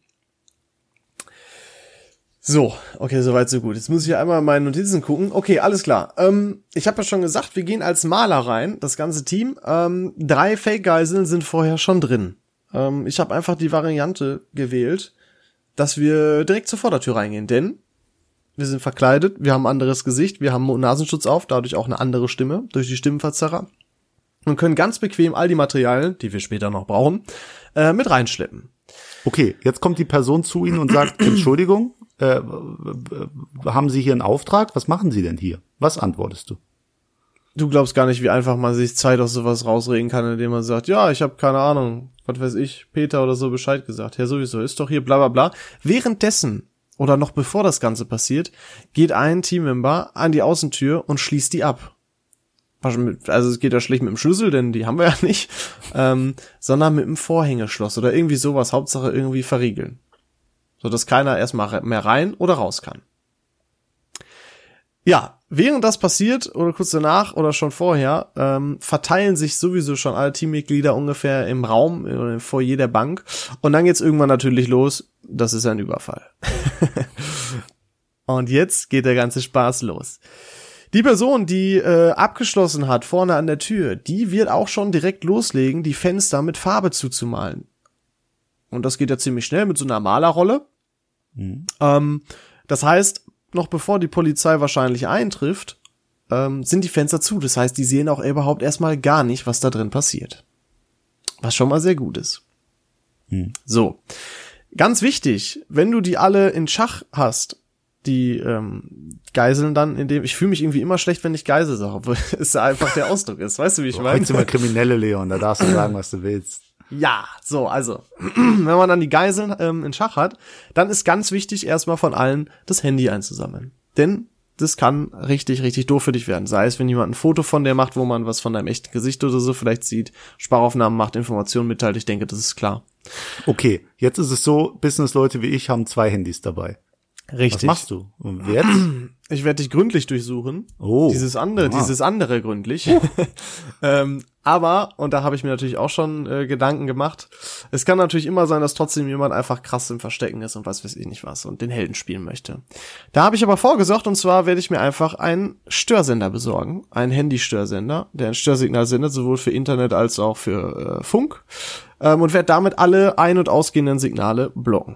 So, okay, soweit so gut. Jetzt muss ich einmal in meine Notizen gucken. Okay, alles klar. Ähm, ich habe ja schon gesagt, wir gehen als Maler rein, das ganze Team. Ähm, drei Fake-Geiseln sind vorher schon drin. Ähm, ich habe einfach die Variante gewählt, dass wir direkt zur Vordertür reingehen, denn wir sind verkleidet, wir haben ein anderes Gesicht, wir haben Nasenschutz auf, dadurch auch eine andere Stimme durch die Stimmenverzerrer und können ganz bequem all die Materialien, die wir später noch brauchen, äh, mit reinschleppen. Okay, jetzt kommt die Person zu Ihnen und sagt, Entschuldigung, äh, haben Sie hier einen Auftrag? Was machen Sie denn hier? Was antwortest du? Du glaubst gar nicht, wie einfach man sich Zeit aus sowas rausregen kann, indem man sagt, ja, ich habe keine Ahnung, was weiß ich, Peter oder so Bescheid gesagt. Ja, sowieso, ist doch hier bla bla bla. Währenddessen oder noch bevor das Ganze passiert, geht ein Teammember an die Außentür und schließt die ab. Also es geht ja schlecht mit dem Schlüssel, denn die haben wir ja <laughs> nicht, ähm, sondern mit dem Vorhängeschloss oder irgendwie sowas, Hauptsache irgendwie verriegeln. So dass keiner erstmal mehr rein oder raus kann. Ja, während das passiert oder kurz danach oder schon vorher, ähm, verteilen sich sowieso schon alle Teammitglieder ungefähr im Raum oder im Foyer der Bank. Und dann geht's irgendwann natürlich los. Das ist ein Überfall. <laughs> Und jetzt geht der ganze Spaß los. Die Person, die äh, abgeschlossen hat vorne an der Tür, die wird auch schon direkt loslegen, die Fenster mit Farbe zuzumalen. Und das geht ja ziemlich schnell mit so einer Malerrolle. Ähm, das heißt, noch bevor die Polizei wahrscheinlich eintrifft, ähm, sind die Fenster zu. Das heißt, die sehen auch überhaupt erstmal gar nicht, was da drin passiert. Was schon mal sehr gut ist. So. Ganz wichtig, wenn du die alle in Schach hast, die ähm, Geiseln dann in dem, ich fühle mich irgendwie immer schlecht, wenn ich Geisel sage, obwohl <laughs> es einfach der Ausdruck ist. Weißt du, wie ich meine? Sind wir Kriminelle, Leon, da darfst du sagen, was du willst. Ja, so, also, <clears throat> wenn man dann die Geiseln ähm, in Schach hat, dann ist ganz wichtig, erstmal von allen das Handy einzusammeln. Denn das kann richtig, richtig doof für dich werden. Sei es, wenn jemand ein Foto von dir macht, wo man was von deinem echten Gesicht oder so vielleicht sieht, Sparaufnahmen macht, Informationen mitteilt, ich denke, das ist klar. Okay, jetzt ist es so, Businessleute wie ich haben zwei Handys dabei. Richtig. Was machst du? Und wer <clears throat> Ich werde dich gründlich durchsuchen. Oh. Dieses andere, Ah. dieses andere gründlich. <laughs> ähm, aber, und da habe ich mir natürlich auch schon äh, Gedanken gemacht, es kann natürlich immer sein, dass trotzdem jemand einfach krass im Verstecken ist und was weiß ich nicht was und den Helden spielen möchte. Da habe ich aber vorgesorgt und zwar werde ich mir einfach einen Störsender besorgen, einen Handystörsender, der ein Störsignal sendet, sowohl für Internet als auch für äh, Funk ähm, und werde damit alle ein- und ausgehenden Signale blocken.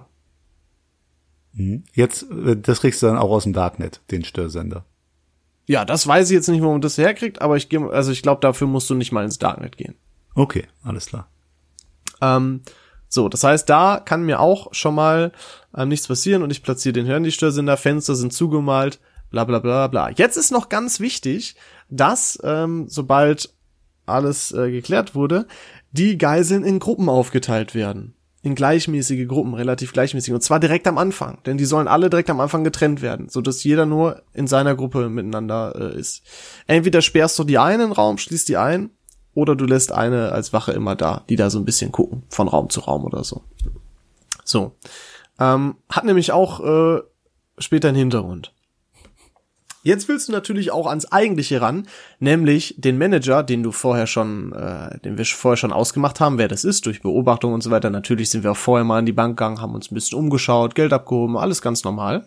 Mhm. Jetzt, äh, das kriegst du dann auch aus dem Darknet, den Störsender. Ja, das weiß ich jetzt nicht, wo man das herkriegt, aber ich gehe, also ich glaube, dafür musst du nicht mal ins Darknet gehen. Okay, alles klar. Ähm, so, das heißt, da kann mir auch schon mal ähm, nichts passieren und ich platziere den Handystörsender, Fenster sind zugemalt, bla bla bla bla. Jetzt ist noch ganz wichtig, dass, ähm, sobald alles äh, geklärt wurde, die Geiseln in Gruppen aufgeteilt werden. In gleichmäßige Gruppen, relativ gleichmäßig. Und zwar direkt am Anfang. Denn die sollen alle direkt am Anfang getrennt werden, so dass jeder nur in seiner Gruppe miteinander äh, ist. Entweder sperrst du die einen Raum, schließt die ein, oder du lässt eine als Wache immer da, die da so ein bisschen gucken, von Raum zu Raum oder so. So. Ähm, hat nämlich auch äh, später einen Hintergrund. Jetzt willst du natürlich auch ans Eigentliche ran, nämlich den Manager, den du vorher schon, äh, den wir vorher schon ausgemacht haben, wer das ist, durch Beobachtung und so weiter. Natürlich sind wir auch vorher mal in die Bank gegangen, haben uns ein bisschen umgeschaut, Geld abgehoben, alles ganz normal.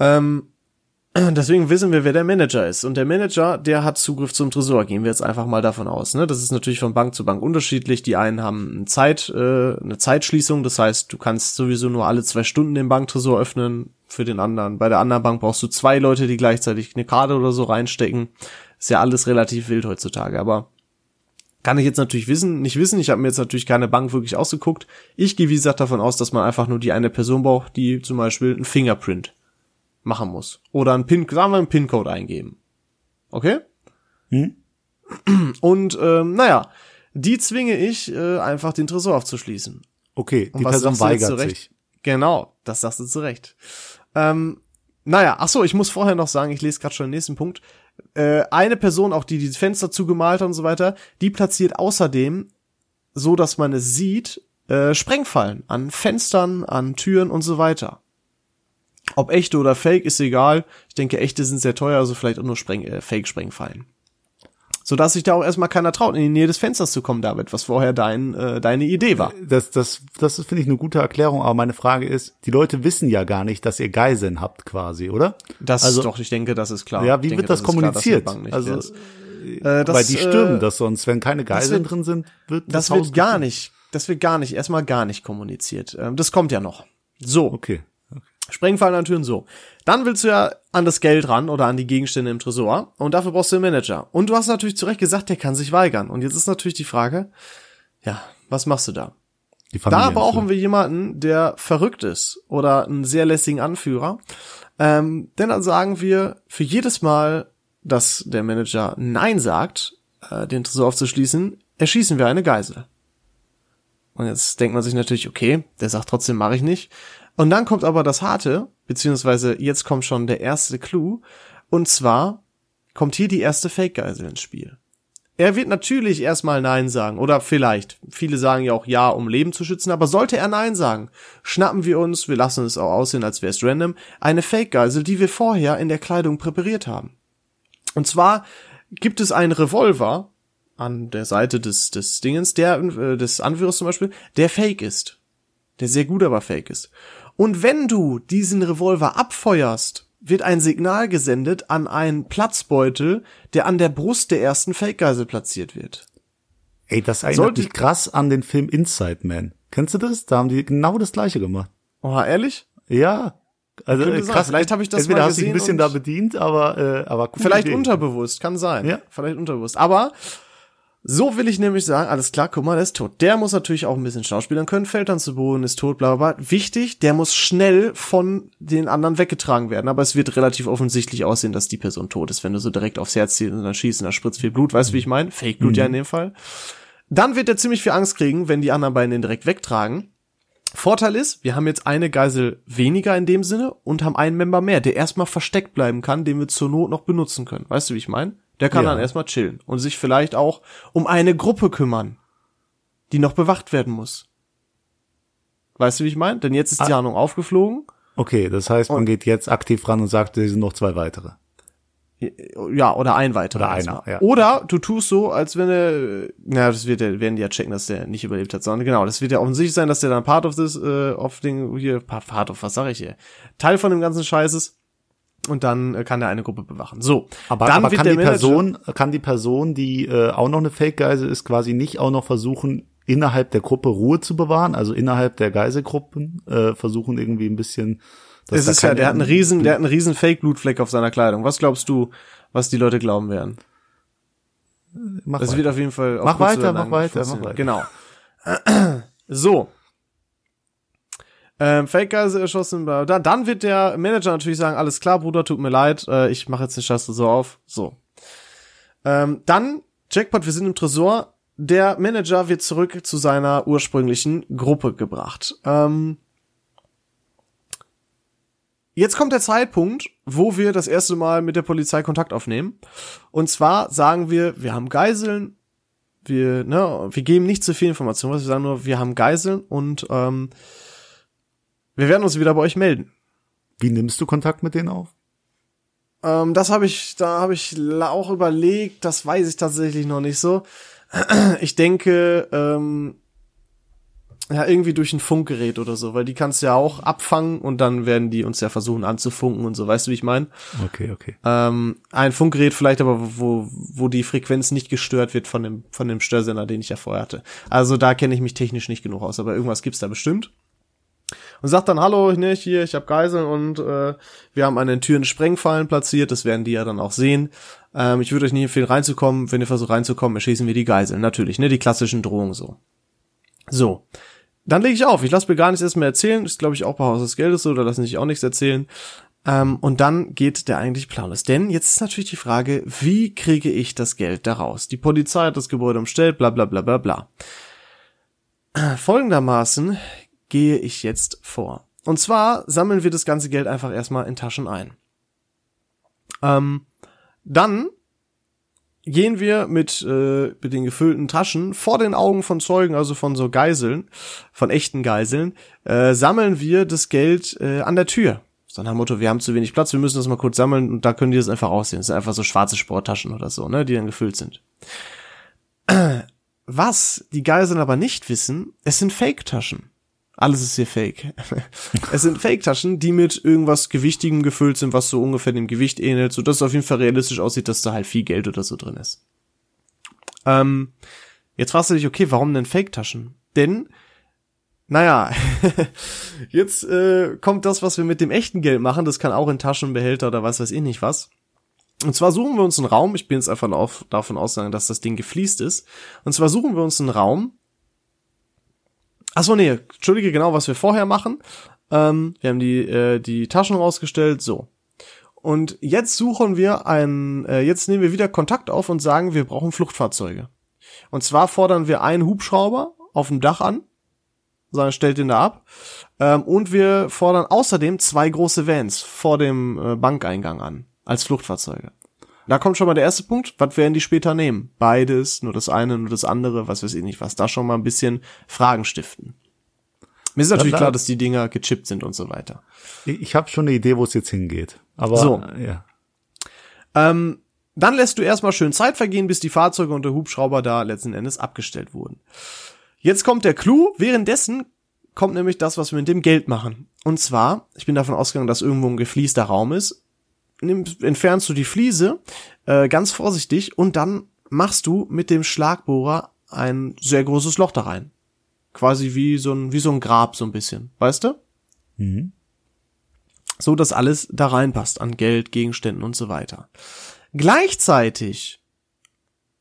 Ähm, <clears throat> deswegen wissen wir, wer der Manager ist. Und der Manager, der hat Zugriff zum Tresor. Gehen wir jetzt einfach mal davon aus. Ne? Das ist natürlich von Bank zu Bank unterschiedlich. Die einen haben eine, Zeit, äh, eine Zeitschließung. Das heißt, du kannst sowieso nur alle zwei Stunden den Banktresor öffnen. Für den anderen. Bei der anderen Bank brauchst du zwei Leute, die gleichzeitig eine Karte oder so reinstecken. Ist ja alles relativ wild heutzutage. Aber kann ich jetzt natürlich wissen, nicht wissen. Ich habe mir jetzt natürlich keine Bank wirklich ausgeguckt. Ich gehe, wie gesagt, davon aus, dass man einfach nur die eine Person braucht, die zum Beispiel ein Fingerprint machen muss. Oder ein PIN, sagen wir einen PIN-Code eingeben. Okay? Hm? Und ähm, naja, die zwinge ich, äh, einfach den Tresor aufzuschließen. Okay, Und die Person weigert sich. Genau, das sagst du zu Recht. Ähm, naja, ach so, ich muss vorher noch sagen, ich lese gerade schon den nächsten Punkt. Äh, eine Person, auch die die Fenster zugemalt hat und so weiter, die platziert außerdem, so dass man es sieht, äh, Sprengfallen an Fenstern, an Türen und so weiter. Ob echte oder fake, ist egal. Ich denke, echte sind sehr teuer, also vielleicht auch nur Spreng äh, Fake-Sprengfallen. Sodass sich da auch erstmal keiner traut, in die Nähe des Fensters zu kommen, David, was vorher dein, äh, deine Idee war. Das, das, das finde ich eine gute Erklärung, aber meine Frage ist, die Leute wissen ja gar nicht, dass ihr Geiseln habt quasi, oder? Das Also- doch, ich denke, das ist klar. Ja, wie denke, wird das, klar, dass kommuniziert? nicht also, ist. Äh, das, weil die stürmen äh, das sonst, wenn keine Geiseln wird- drin sind, wird Das Haus wird gar nicht, das wird gar nicht, erstmal gar nicht kommuniziert. Ähm, das kommt ja noch. So, Okay. Sprengfallen an Türen so. Dann willst du ja an das Geld ran oder an die Gegenstände im Tresor und dafür brauchst du einen Manager. Und du hast natürlich zu Recht gesagt, der kann sich weigern. Und jetzt ist natürlich die Frage, ja, was machst du da? Da brauchen wir jemanden, der verrückt ist oder einen sehr lässigen Anführer. Ähm, denn dann sagen wir, für jedes Mal, dass der Manager Nein sagt, äh, den Tresor aufzuschließen, erschießen wir eine Geisel. Und jetzt denkt man sich natürlich, okay, der sagt trotzdem, mache ich nicht. Und dann kommt aber das Harte, beziehungsweise jetzt kommt schon der erste Clou. Und zwar kommt hier die erste Fake-Geisel ins Spiel. Er wird natürlich erstmal Nein sagen. Oder vielleicht. Viele sagen ja auch Ja, um Leben zu schützen. Aber sollte er Nein sagen, schnappen wir uns, wir lassen es auch aussehen, als wäre es random, eine Fake-Geisel, die wir vorher in der Kleidung präpariert haben. Und zwar gibt es einen Revolver an der Seite des, des Dingens, der, äh, des Anführers zum Beispiel, der fake ist. Der sehr gut aber fake ist. Und wenn du diesen Revolver abfeuerst, wird ein Signal gesendet an einen Platzbeutel, der an der Brust der ersten Fake-Geisel platziert wird. Ey, das erinnert Sollte- mich krass an den Film Inside Man. Kennst du das? Da haben die genau das gleiche gemacht. Oha, ehrlich? Ja. Also äh, sein. krass. Vielleicht habe ich das Entweder mal hast du dich ein gesehen bisschen da bedient, aber äh, aber coole Vielleicht Idee. unterbewusst, kann sein. Ja. Vielleicht unterbewusst. Aber so will ich nämlich sagen, alles klar, guck mal, der ist tot. Der muss natürlich auch ein bisschen schauspielern können, fällt dann zu Boden, ist tot, bla bla bla. Wichtig, der muss schnell von den anderen weggetragen werden. Aber es wird relativ offensichtlich aussehen, dass die Person tot ist, wenn du so direkt aufs Herz ziehst und dann schießt und da spritzt viel Blut. Weißt du, wie ich meine? Fake-Blut ja in dem Fall. Dann wird er ziemlich viel Angst kriegen, wenn die anderen beiden den direkt wegtragen. Vorteil ist, wir haben jetzt eine Geisel weniger in dem Sinne und haben einen Member mehr, der erstmal versteckt bleiben kann, den wir zur Not noch benutzen können. Weißt du, wie ich meine? Der kann Ja. dann erstmal chillen und sich vielleicht auch um eine Gruppe kümmern, die noch bewacht werden muss. Weißt du, wie ich meine? Denn jetzt ist die Ah. Ahnung aufgeflogen Okay, das heißt, man geht jetzt aktiv ran und sagt, es sind noch zwei weitere. Ja, oder ein weiterer. Oder einer, ja. Oder du tust so, als wenn er, na, das wird ja, werden die ja checken, dass der nicht überlebt hat, sondern genau, das wird ja offensichtlich sein, dass der dann Part of this, äh, of den, hier, Part Part of, was sag ich hier, Teil von dem ganzen Scheiß ist. Und dann äh, kann der eine Gruppe bewachen. So. Aber, dann aber wird kann die Manager- Person, kann die Person, die äh, auch noch eine Fake-Geisel ist, quasi nicht auch noch versuchen, innerhalb der Gruppe Ruhe zu bewahren, also innerhalb der Geiselgruppen äh, versuchen irgendwie ein bisschen. dass Es da ist ja, der hat einen riesen, der hat einen riesen Fake-Blutfleck auf seiner Kleidung. Was glaubst du, was die Leute glauben werden? Mach Es weiter. wird auf jeden Fall. auf Mach weiter, mach weiter, mach weiter. Genau. <clears throat> so. Ähm, Fake Guy ist erschossen. bla, bla. Dann wird der Manager natürlich sagen, alles klar, Bruder, tut mir leid, äh, ich mache jetzt den Schaste so auf. So. Ähm, dann, Jackpot, wir sind im Tresor. Der Manager wird zurück zu seiner ursprünglichen Gruppe gebracht. Ähm, jetzt kommt der Zeitpunkt, wo wir das erste Mal mit der Polizei Kontakt aufnehmen. Und zwar sagen wir, wir haben Geiseln, wir, ne, wir geben nicht zu viel Information, was wir sagen nur, wir haben Geiseln und ähm, wir werden uns wieder bei euch melden. Wie nimmst du Kontakt mit denen auf? Ähm, das habe ich, da habe ich auch überlegt, das weiß ich tatsächlich noch nicht so. <clears throat> Ich denke, ähm, ja, irgendwie durch ein Funkgerät oder so, weil die kannst du ja auch abfangen und dann werden die uns ja versuchen anzufunken und so, weißt du, wie ich meine? Okay, okay. Ähm, ein Funkgerät vielleicht, aber wo, wo die Frequenz nicht gestört wird von dem, von dem Störsender, den ich ja vorher hatte. Also da kenne ich mich technisch nicht genug aus, aber irgendwas gibt's da bestimmt. Und sagt dann, hallo, ne, hier, ich habe Geiseln und äh, wir haben an den Türen Sprengfallen platziert, das werden die ja dann auch sehen. Ähm, ich würde euch nicht empfehlen, reinzukommen. Wenn ihr versucht reinzukommen, erschießen wir die Geiseln. Natürlich, ne, die klassischen Drohungen so. So. Dann lege ich auf. Ich lasse mir gar nichts erst mehr erzählen. Ist, glaube ich, auch bei Haus des Geldes so, da lassen sich auch nichts erzählen. Ähm, und dann geht der eigentlich Plan. Denn jetzt ist natürlich die Frage, wie kriege ich das Geld daraus? Die Polizei hat das Gebäude umstellt, bla bla bla bla bla. Folgendermaßen gehe ich jetzt vor. Und zwar sammeln wir das ganze Geld einfach erstmal in Taschen ein. Ähm, dann gehen wir mit, äh, mit den gefüllten Taschen vor den Augen von Zeugen, also von so Geiseln, von echten Geiseln, äh, sammeln wir das Geld äh, an der Tür. So nach dem Motto, wir haben zu wenig Platz, wir müssen das mal kurz sammeln und da können die das einfach aussehen. Das sind einfach so schwarze Sporttaschen oder so, ne, die dann gefüllt sind. <clears throat> Was die Geiseln aber nicht wissen, es sind Fake-Taschen. Alles ist hier fake. <laughs> es sind Fake-Taschen, die mit irgendwas Gewichtigem gefüllt sind, was so ungefähr dem Gewicht ähnelt, so dass es auf jeden Fall realistisch aussieht, dass da halt viel Geld oder so drin ist. Ähm, jetzt fragst du dich, okay, warum denn Fake-Taschen? Denn, naja, <laughs> jetzt äh, kommt das, was wir mit dem echten Geld machen, das kann auch in Taschenbehälter oder was weiß ich nicht was. Und zwar suchen wir uns einen Raum, ich bin jetzt einfach auf, davon ausgegangen, dass das Ding gefliest ist. Und zwar suchen wir uns einen Raum, Achso, nee, entschuldige genau, was wir vorher machen. Ähm, wir haben die, äh, die Taschen rausgestellt, so. Und jetzt suchen wir einen, äh, jetzt nehmen wir wieder Kontakt auf und sagen, wir brauchen Fluchtfahrzeuge. Und zwar fordern wir einen Hubschrauber auf dem Dach an, sagen, stellt den da ab. Ähm, und wir fordern außerdem zwei große Vans vor dem äh, Bankeingang an, als Fluchtfahrzeuge. Da kommt schon mal der erste Punkt. Was werden die später nehmen? Beides, nur das eine, nur das andere, was weiß ich nicht was. Da schon mal ein bisschen Fragen stiften. Mir ist natürlich klar, dass die Dinger gechippt sind und so weiter. Ich, ich habe schon eine Idee, wo es jetzt hingeht. Aber So. ja. Ähm, dann lässt du erstmal schön Zeit vergehen, bis die Fahrzeuge und der Hubschrauber da letzten Endes abgestellt wurden. Jetzt kommt der Clou. Währenddessen kommt nämlich das, was wir mit dem Geld machen. Und zwar, ich bin davon ausgegangen, dass irgendwo ein gefliester Raum ist. Nimm, entfernst du die Fliese äh, ganz vorsichtig und dann machst du mit dem Schlagbohrer ein sehr großes Loch da rein. Quasi wie so ein, wie so ein Grab so ein bisschen. Weißt du? Mhm. so dass alles da reinpasst an Geld, Gegenständen und so weiter. Gleichzeitig,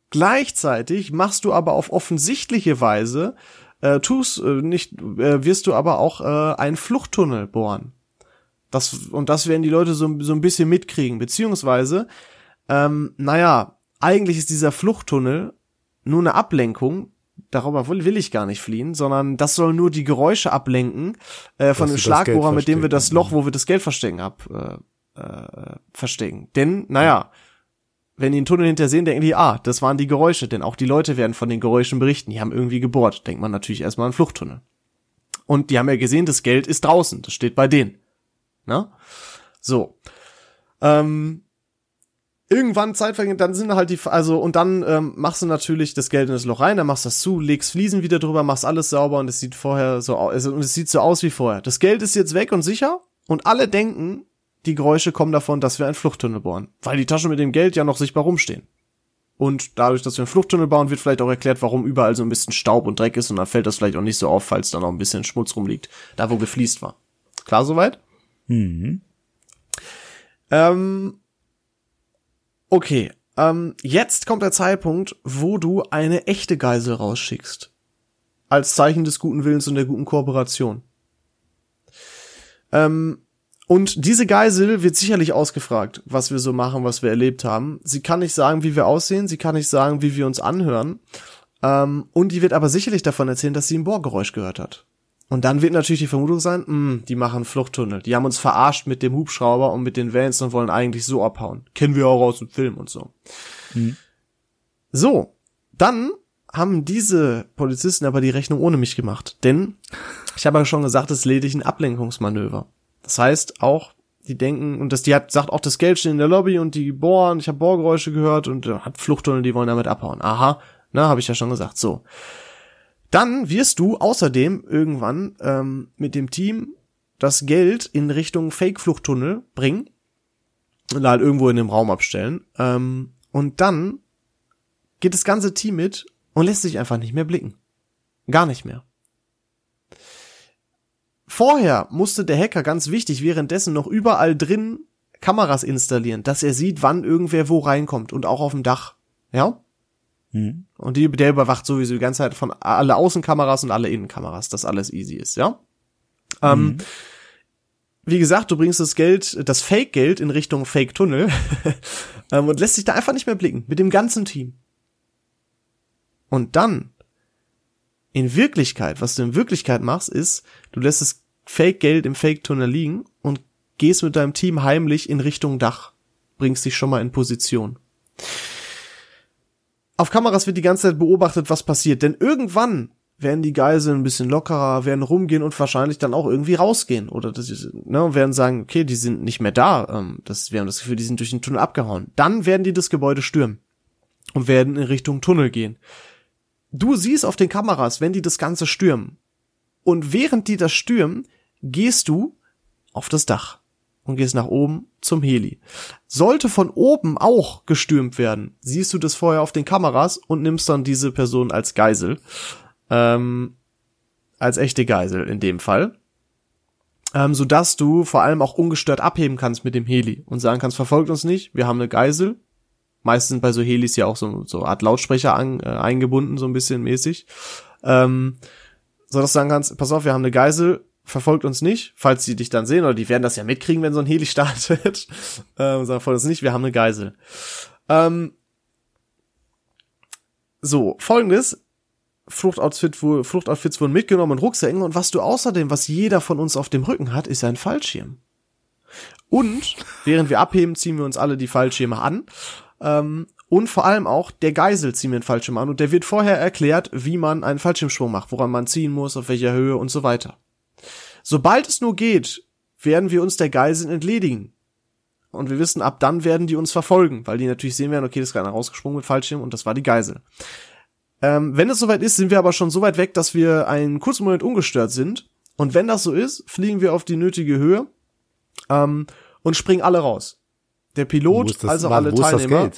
gleichzeitig machst du aber auf offensichtliche Weise, äh, tust äh, nicht, äh, wirst du aber auch äh, einen Fluchttunnel bohren. Das, und das werden die Leute so, so ein bisschen mitkriegen, beziehungsweise, ähm, naja, eigentlich ist dieser Fluchttunnel nur eine Ablenkung, darüber will, will ich gar nicht fliehen, sondern das soll nur die Geräusche ablenken äh, von Dass dem Schlagbohrer, mit dem wir das. Loch, wo wir das Geld verstecken, ab äh, äh, verstecken. Denn, naja, wenn die einen Tunnel hinter sehen, denken die, ah, das waren die Geräusche, denn auch die Leute werden von den Geräuschen berichten. Die haben irgendwie gebohrt. Denkt man natürlich erstmal an Fluchttunnel. Und die haben ja gesehen, das Geld ist draußen, das steht bei denen. Ne? So. Ähm, irgendwann Zeit vergehen, dann sind halt die, also, und dann ähm, machst du natürlich das Geld in das Loch rein, dann machst du das zu, legst Fliesen wieder drüber, machst alles sauber und es sieht vorher so aus, also, und es sieht so aus wie vorher. Das Geld ist jetzt weg und sicher und alle denken, die Geräusche kommen davon, dass wir einen Fluchttunnel bohren, weil die Taschen mit dem Geld ja noch sichtbar rumstehen. Und dadurch, dass wir einen Fluchttunnel bauen, wird vielleicht auch erklärt, warum überall so ein bisschen Staub und Dreck ist und dann fällt das vielleicht auch nicht so auf, falls da noch ein bisschen Schmutz rumliegt, da wo gefliest war. Klar soweit? Mhm. Ähm, okay, ähm, jetzt kommt der Zeitpunkt, wo du eine echte Geisel rausschickst. Als Zeichen des guten Willens und der guten Kooperation. Ähm, und diese Geisel wird sicherlich ausgefragt, was wir so machen, was wir erlebt haben. Sie kann nicht sagen, wie wir aussehen, sie kann nicht sagen, wie wir uns anhören. Ähm, und die wird aber sicherlich davon erzählen, dass sie ein Bohrgeräusch gehört hat. Und dann wird natürlich die Vermutung sein, mh, die machen Fluchttunnel. Die haben uns verarscht mit dem Hubschrauber und mit den Vans und wollen eigentlich so abhauen. Kennen wir auch aus dem Film und so. Mhm. So, dann haben diese Polizisten aber die Rechnung ohne mich gemacht. Denn, ich habe ja schon gesagt, es ist lediglich ein Ablenkungsmanöver. Das heißt auch, die denken, und das, die hat, sagt auch, das Geld steht in der Lobby und die bohren, ich habe Bohrgeräusche gehört und äh, hat Fluchttunnel, die wollen damit abhauen. Aha, na, habe ich ja schon gesagt. So. Dann wirst du außerdem irgendwann ähm, mit dem Team das Geld in Richtung Fake-Fluchttunnel bringen und halt irgendwo in dem Raum abstellen. Ähm, und dann geht das ganze Team mit und lässt sich einfach nicht mehr blicken. Gar nicht mehr. Vorher musste der Hacker ganz wichtig währenddessen noch überall drin Kameras installieren, dass er sieht, wann irgendwer wo reinkommt und auch auf dem Dach. Ja? Mhm. Und die, der überwacht sowieso die ganze Zeit von alle Außenkameras und alle Innenkameras, dass alles easy ist, ja? Ähm, Mhm. wie gesagt, du bringst das Geld, das Fake-Geld in Richtung Fake-Tunnel <laughs> ähm, und lässt sich da einfach nicht mehr blicken, mit dem ganzen Team. Und dann, in Wirklichkeit, was du in Wirklichkeit machst, ist, du lässt das Fake-Geld im Fake-Tunnel liegen und gehst mit deinem Team heimlich in Richtung Dach. Bringst dich schon mal in Position. Auf Kameras wird die ganze Zeit beobachtet, was passiert, denn irgendwann werden die Geiseln ein bisschen lockerer, werden rumgehen und wahrscheinlich dann auch irgendwie rausgehen oder das ne, werden sagen, okay, die sind nicht mehr da, ähm, das, wir haben das Gefühl, die sind durch den Tunnel abgehauen. Dann werden die das Gebäude stürmen und werden in Richtung Tunnel gehen. Du siehst auf den Kameras, wenn die das Ganze stürmen. Und während die das stürmen, gehst du auf das Dach und gehst nach oben zum Heli. Sollte von oben auch gestürmt werden, siehst du das vorher auf den Kameras und nimmst dann diese Person als Geisel. Ähm, als echte Geisel in dem Fall. Ähm, sodass du vor allem auch ungestört abheben kannst mit dem Heli und sagen kannst, verfolgt uns nicht, wir haben eine Geisel. Meistens sind bei so Helis ja auch so, so Art Lautsprecher an, äh, eingebunden, so ein bisschen mäßig. Ähm, so dass du sagen kannst, pass auf, wir haben eine Geisel, verfolgt uns nicht, falls sie dich dann sehen, oder die werden das ja mitkriegen, wenn so ein Heli startet. <laughs> ähm, sagen, verfolgt uns nicht, wir haben eine Geisel. Ähm, so, folgendes. Fluchtoutfit, Fluchtoutfits wurden mitgenommen und Rucksäcken und was du außerdem, was jeder von uns auf dem Rücken hat, ist ein Fallschirm. Und während wir abheben, ziehen wir uns alle die Fallschirme an. Ähm, und vor allem auch der Geisel ziehen wir einen Fallschirm an und der wird vorher erklärt, wie man einen Fallschirmsprung macht, woran man ziehen muss, auf welcher Höhe und so weiter. Sobald es nur geht, werden wir uns der Geiseln entledigen. Und wir wissen, ab dann werden die uns verfolgen, weil die natürlich sehen werden, okay, das ist gerade rausgesprungen mit Fallschirm und das war die Geisel. Ähm, wenn es soweit ist, sind wir aber schon so weit weg, dass wir einen kurzen Moment ungestört sind. Und wenn das so ist, fliegen wir auf die nötige Höhe ähm, und springen alle raus. Der Pilot, das, also alle Teilnehmer.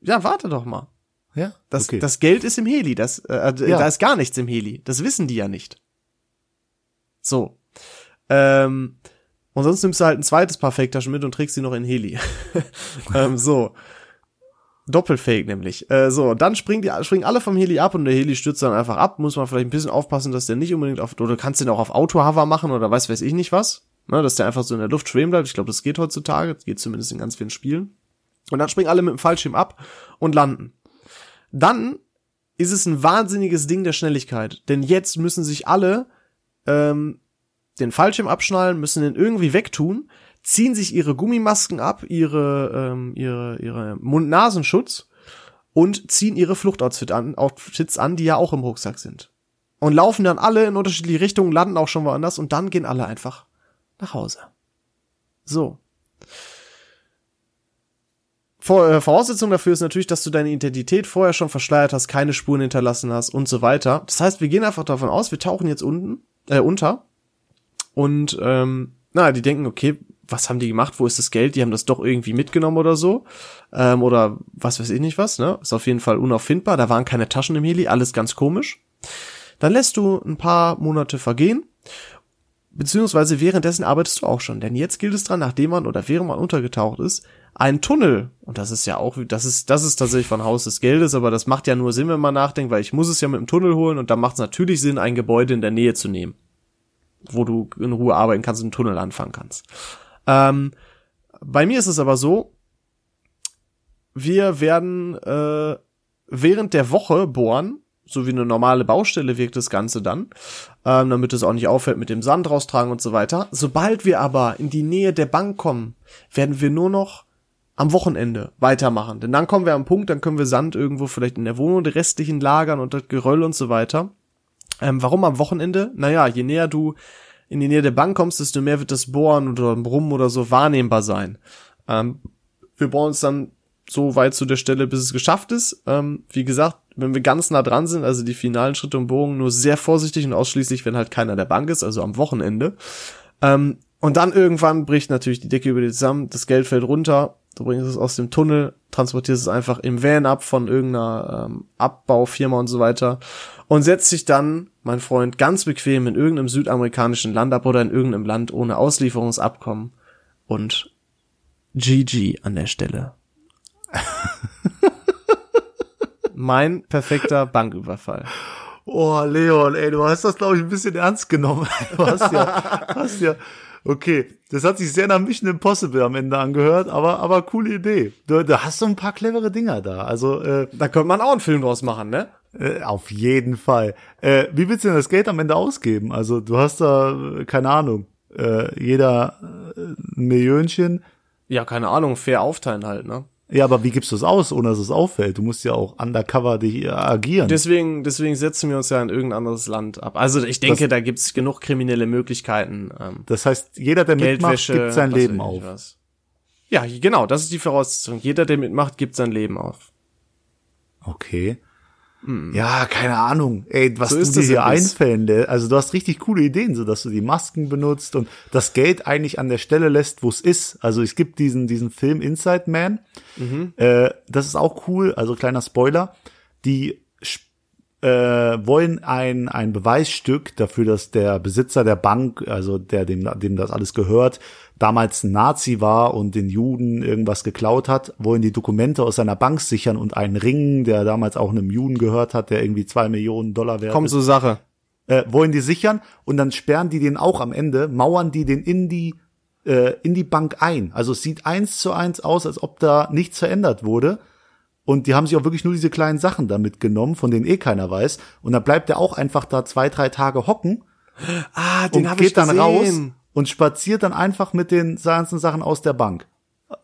Ja, warte doch mal. Ja, Das, okay. das Geld ist im Heli. Das, äh, Ja. Da ist gar nichts im Heli. Das wissen die ja nicht. So. Ähm, und sonst nimmst du halt ein zweites Paar Fake-Taschen mit und trägst sie noch in Heli. <laughs> ähm, so. Doppelfake nämlich. Äh, so, dann springen die, springen alle vom Heli ab und der Heli stürzt dann einfach ab. Muss man vielleicht ein bisschen aufpassen, dass der nicht unbedingt auf, oder kannst den auch auf Auto-Hover machen oder weiß weiß ich nicht was. Ne, dass der einfach so in der Luft schweben bleibt. Ich glaube, das geht heutzutage. Das geht zumindest in ganz vielen Spielen. Und dann springen alle mit dem Fallschirm ab und landen. Dann ist es ein wahnsinniges Ding der Schnelligkeit. Denn jetzt müssen sich alle ähm, den Fallschirm abschnallen, müssen den irgendwie wegtun, ziehen sich ihre Gummimasken ab, ihre, ähm, ihre, ihre Mund-Nasenschutz und ziehen ihre Fluchtoutfits an, Outfits an, die ja auch im Rucksack sind. Und laufen dann alle in unterschiedliche Richtungen, landen auch schon woanders und dann gehen alle einfach nach Hause. So. Äh, Voraussetzung dafür ist natürlich, dass du deine Identität vorher schon verschleiert hast, keine Spuren hinterlassen hast und so weiter. Das heißt, wir gehen einfach davon aus, wir tauchen jetzt unten, äh, unter. Und ähm, na, die denken, okay, was haben die gemacht? Wo ist das Geld? Die haben das doch irgendwie mitgenommen oder so. Ähm, oder was weiß ich nicht was, ne? Ist auf jeden Fall unauffindbar. Da waren keine Taschen im Heli, alles ganz komisch. Dann lässt du ein paar Monate vergehen beziehungsweise währenddessen arbeitest du auch schon. Denn jetzt gilt es dran, nachdem man oder während man untergetaucht ist, einen Tunnel, und das ist ja auch, das ist, das ist tatsächlich von Haus des Geldes, aber das macht ja nur Sinn, wenn man nachdenkt, weil ich muss es ja mit dem Tunnel holen und da macht es natürlich Sinn, ein Gebäude in der Nähe zu nehmen, wo du in Ruhe arbeiten kannst und einen Tunnel anfangen kannst. Ähm, bei mir ist es aber so, wir werden äh, während der Woche bohren so wie eine normale Baustelle wirkt das Ganze dann, ähm, damit es auch nicht auffällt mit dem Sand raustragen und so weiter. Sobald wir aber in die Nähe der Bank kommen, werden wir nur noch am Wochenende weitermachen. Denn dann kommen wir am Punkt, dann können wir Sand irgendwo vielleicht in der Wohnung, die restlichen lagern und das Geröll und so weiter. Ähm, warum am Wochenende? Naja, je näher du in die Nähe der Bank kommst, desto mehr wird das Bohren oder Brummen oder so wahrnehmbar sein. Ähm, wir bohren uns dann so weit zu der Stelle, bis es geschafft ist. Ähm, wie gesagt, wenn wir ganz nah dran sind, also die finalen Schritte und Bogen, nur sehr vorsichtig und ausschließlich, wenn halt keiner der Bank ist, also am Wochenende. Ähm, und dann irgendwann bricht natürlich die Decke über dir zusammen, das Geld fällt runter, du bringst es aus dem Tunnel, transportierst es einfach im Van ab von irgendeiner ähm, Abbaufirma und so weiter und setzt sich dann, mein Freund, ganz bequem in irgendeinem südamerikanischen Land ab oder in irgendeinem Land ohne Auslieferungsabkommen und GG an der Stelle. <laughs> mein perfekter Banküberfall. Oh, Leon, ey, du hast das, glaube ich, ein bisschen ernst genommen. <laughs> Du hast ja, hast ja, okay, das hat sich sehr nach Mission Impossible am Ende angehört, aber, aber coole Idee. Du, du hast so ein paar clevere Dinger da. Also, äh, da könnte man auch einen Film draus machen, ne? Äh, auf jeden Fall. Äh, wie willst du denn das Geld am Ende ausgeben? Also, du hast da, keine Ahnung, äh, jeder äh, ein Millionchen. Ja, keine Ahnung, fair aufteilen halt, ne? Ja, aber wie gibst du es aus, ohne dass es auffällt? Du musst ja auch undercover dich äh, agieren. Deswegen, deswegen setzen wir uns ja in irgendein anderes Land ab. Also ich denke, das, da gibt's genug kriminelle Möglichkeiten. Ähm, das heißt, jeder, der mitmacht, gibt sein Leben auf. Was. Ja, genau, das ist die Voraussetzung. Jeder, der mitmacht, gibt sein Leben auf. Okay. Hm. Ja, keine Ahnung. Ey, was so du dir hier einfällen. Also du hast richtig coole Ideen, so dass du die Masken benutzt und das Geld eigentlich an der Stelle lässt, wo es ist. Also es gibt diesen, diesen Film Inside Man. Mhm. Äh, das ist auch cool. Also kleiner Spoiler. Die äh, wollen ein, ein Beweisstück dafür, dass der Besitzer der Bank, also der, dem, dem das alles gehört, damals ein Nazi war und den Juden irgendwas geklaut hat, wollen die Dokumente aus seiner Bank sichern und einen Ring, der damals auch einem Juden gehört hat, der irgendwie zwei Millionen Dollar wert Kommt ist. zur Sache. Äh, wollen die sichern und dann sperren die den auch am Ende, mauern die den in die äh, in die Bank ein. Also es sieht eins zu eins aus, als ob da nichts verändert wurde. Und die haben sich auch wirklich nur diese kleinen Sachen da mitgenommen, von denen eh keiner weiß. Und dann bleibt er auch einfach da zwei, drei Tage hocken. Ah, den habe ich dann gesehen. raus und spaziert dann einfach mit den ganzen Sachen aus der Bank.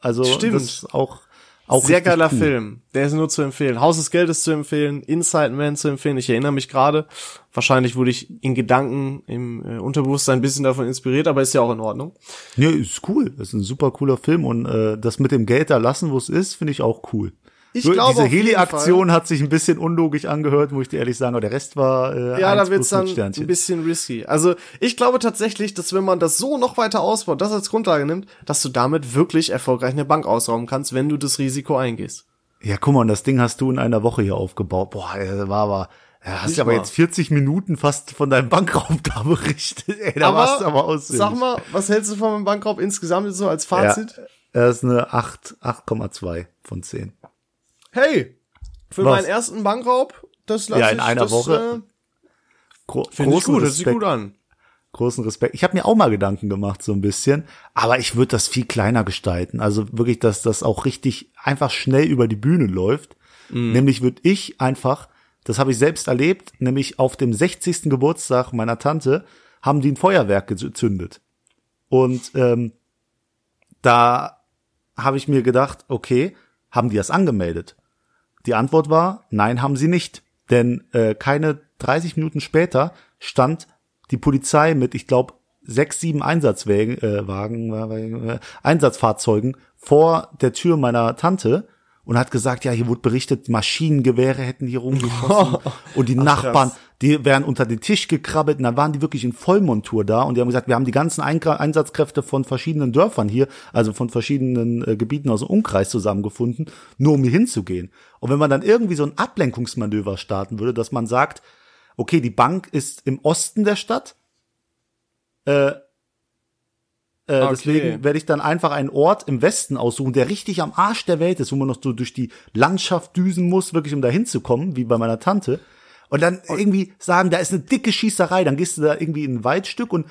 Also Stimmt. das ist auch auch sehr geiler cool. Film. Der ist nur zu empfehlen. Haus des Geldes zu empfehlen, Inside Man zu empfehlen. Ich erinnere mich gerade. Wahrscheinlich wurde ich in Gedanken im äh, Unterbewusstsein ein bisschen davon inspiriert, aber ist ja auch in Ordnung. Nee, ist cool. Das ist ein super cooler Film und äh, das mit dem Geld da lassen, wo es ist, finde ich auch cool. Ich Nur glaube, diese Heli-Aktion hat sich ein bisschen unlogisch angehört, muss ich dir ehrlich sagen, aber der Rest war äh, Ja, da wird's dann ein bisschen risky. Also ich glaube tatsächlich, dass wenn man das so noch weiter ausbaut, das als Grundlage nimmt, dass du damit wirklich erfolgreich eine Bank ausrauben kannst, wenn du das Risiko eingehst. Ja, guck mal, und das Ding hast du in einer Woche hier aufgebaut. Boah, das war aber ja, hast du aber mal. jetzt 40 Minuten fast von deinem Bankraub da berichtet. <laughs> Ey, da aber, warst du aber aussinnig. Sag mal, was hältst du von meinem Bankraub insgesamt so als Fazit? Ja, das ist eine 8, 8,2 von 10 hey, für Was? meinen ersten Bankraub, das lasse Ja, in einer das, Woche. Äh, Finde ich gut, das sieht gut an. Großen Respekt. Ich habe mir auch mal Gedanken gemacht, so ein bisschen, aber ich würde das viel kleiner gestalten. Also wirklich, dass das auch richtig einfach schnell über die Bühne läuft. Mhm. Nämlich würde ich einfach, das habe ich selbst erlebt, nämlich auf dem 60. Geburtstag meiner Tante haben die ein Feuerwerk gezündet. Und ähm, da habe ich mir gedacht, okay, haben die das angemeldet? Die Antwort war, nein, haben sie nicht. Denn äh, keine 30 Minuten später stand die Polizei mit, ich glaube, sechs, sieben Einsatzwagen, äh, Wagen, äh, Einsatzfahrzeugen vor der Tür meiner Tante und hat gesagt, ja, hier wurde berichtet, Maschinengewehre hätten hier rumgeschossen <laughs> und die Ach, Nachbarn, krass. Die wären unter den Tisch gekrabbelt und dann waren die wirklich in Vollmontur da und die haben gesagt, wir haben die ganzen Einkra- Einsatzkräfte von verschiedenen Dörfern hier, also von verschiedenen äh, Gebieten aus dem Umkreis zusammengefunden, nur um hier hinzugehen. Und wenn man dann irgendwie so ein Ablenkungsmanöver starten würde, dass man sagt, okay, die Bank ist im Osten der Stadt, äh, äh, Okay. Deswegen werde ich dann einfach einen Ort im Westen aussuchen, der richtig am Arsch der Welt ist, wo man noch so durch die Landschaft düsen muss, wirklich um da hinzukommen, wie bei meiner Tante. Und dann irgendwie sagen, da ist eine dicke Schießerei, dann gehst du da irgendwie in ein Waldstück und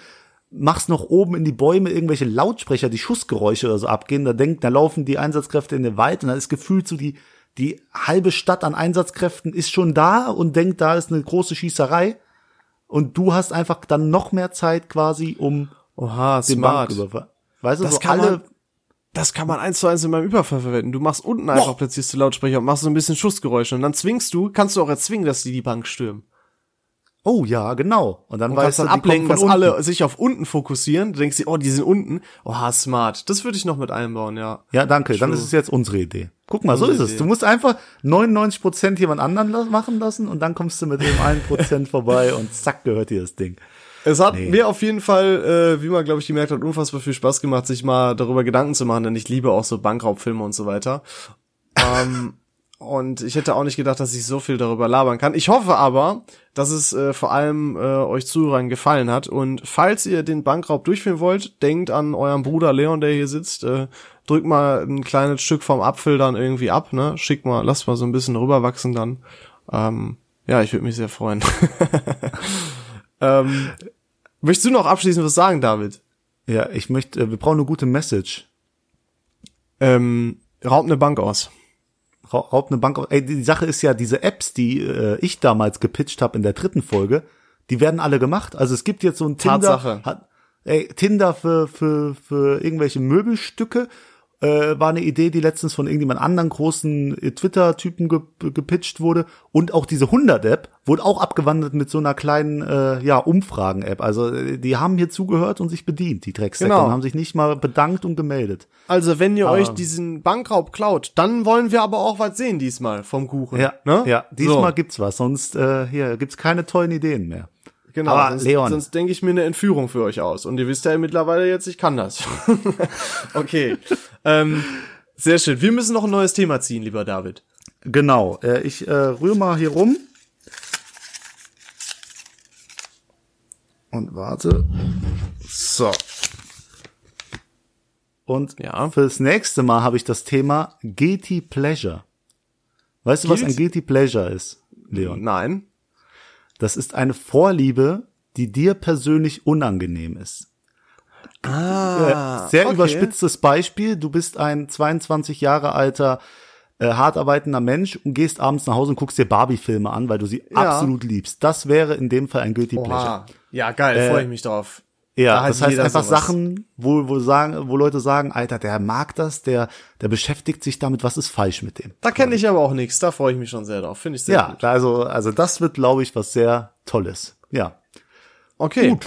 machst noch oben in die Bäume irgendwelche Lautsprecher, die Schussgeräusche oder so abgehen. Da denkt, da laufen die Einsatzkräfte in den Wald und dann ist gefühlt so die, die halbe Stadt an Einsatzkräften ist schon da und denkt, da ist eine große Schießerei. Und du hast einfach dann noch mehr Zeit quasi, um Oha, den smart. Banküberfall. Weißt du, Das so kann alle, man- Das kann man eins zu eins in meinem Überfall verwenden. Du machst unten einfach platzierst du Lautsprecher und machst so ein bisschen Schussgeräusche und dann zwingst du, kannst du auch erzwingen, dass die die Bank stürmen. oh ja, genau. Und dann Und weißt du, dann kommen ablenken, dass unten. alle sich auf unten fokussieren. Du denkst dir, oh, die sind unten. Oha, smart. Das würde ich noch mit einbauen, ja. Ja, danke. Dann True. ist es jetzt unsere Idee. Guck mal, so ist es. Du musst einfach 99 Prozent jemand anderen la- machen lassen und dann kommst du mit dem einen Prozent vorbei und zack gehört dir das Ding. Es hat Nee. mir auf jeden Fall, äh, wie man glaube ich gemerkt hat, unfassbar viel Spaß gemacht, sich mal darüber Gedanken zu machen, denn ich liebe auch so Bankraubfilme und so weiter. ähm, <laughs> und ich hätte auch nicht gedacht, dass ich so viel darüber labern kann. Ich hoffe aber, dass es äh, vor allem äh, euch Zuhörern gefallen hat. Und falls ihr den Bankraub durchführen wollt, denkt an euren Bruder Leon, der hier sitzt. Äh, drückt mal ein kleines Stück vom Apfel dann irgendwie ab, ne? Schickt mal, lasst mal so ein bisschen rüberwachsen dann. Ähm, ja, ich würde mich sehr freuen. <laughs> ähm, möchtest du noch abschließend was sagen, David? Ja, ich möchte, äh, wir brauchen eine gute Message. Ähm, raubt eine Bank aus. Ra- Raubt eine Bank. auf- Ey, die Sache ist ja, diese Apps, die äh, ich damals gepitcht habe in der dritten Folge, die werden alle gemacht. Also es gibt jetzt so ein Tinder, Tatsache. Hat, ey, Tinder für, für, für irgendwelche Möbelstücke äh, war eine Idee, die letztens von irgendjemand anderen großen äh, Twitter-Typen ge gepitcht wurde. Und auch diese 100-App wurde auch abgewandelt mit so einer kleinen äh, ja, Umfragen-App. Also äh, die haben hier zugehört und sich bedient, die Drecksäcke, Genau. und haben sich nicht mal bedankt und gemeldet. Also, wenn ihr Ah. euch diesen Bankraub klaut, dann wollen wir aber auch was sehen diesmal vom Kuchen. Ja, ne? ja diesmal So, gibt's was, sonst äh, hier gibt's keine tollen Ideen mehr. Genau. aber sonst, Leon. sonst denke ich mir eine Entführung für euch aus. Und ihr wisst ja mittlerweile jetzt, ich kann das. <laughs> okay. ähm, sehr schön. Wir müssen noch ein neues Thema ziehen, lieber David. Genau, äh, ich äh, rühre mal hier rum. Und warte. So. Und Ja. fürs nächste Mal habe ich das Thema Guilty Pleasure. Weißt du, was ein Guilty- Guilty Pleasure ist, Leon? Nein. Das ist eine Vorliebe, die dir persönlich unangenehm ist. Ah, Äh, sehr okay. überspitztes Beispiel. Du bist ein 22 Jahre alter, äh, hart arbeitender Mensch und gehst abends nach Hause und guckst dir Barbie-Filme an, weil du sie absolut liebst. Das wäre in dem Fall ein Guilty Pleasure. Oha. Ja, geil, freue ich mich drauf. Ja, das heißt einfach sowas. Sachen, wo, wo sagen, wo Leute sagen, Alter, der mag das, der, der beschäftigt sich damit, was ist falsch mit dem? Da kenne ich aber auch nichts. Da freue ich mich schon sehr drauf. Finde ich sehr Ja, gut. also, also das wird, glaube ich, was sehr Tolles. Ja. Okay.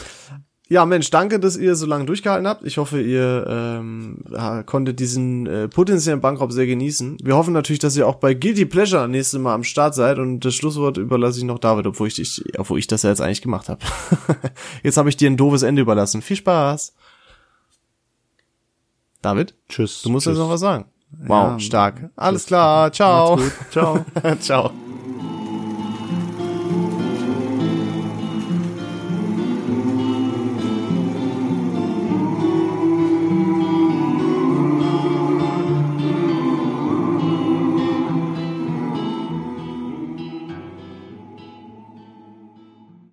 Ja, Mensch, danke, dass ihr so lange durchgehalten habt. Ich hoffe, ihr ähm, konntet diesen äh, potenziellen Bankraub sehr genießen. Wir hoffen natürlich, dass ihr auch bei Guilty Pleasure nächstes Mal am Start seid und das Schlusswort überlasse ich noch David, obwohl ich, dich, obwohl ich das ja jetzt eigentlich gemacht habe. <laughs> jetzt habe ich dir ein doofes Ende überlassen. Viel Spaß. David, Tschüss. du musst tschüss. jetzt noch was sagen. Wow, Ja, stark. Alles klar, ciao. Ciao. <laughs> ciao.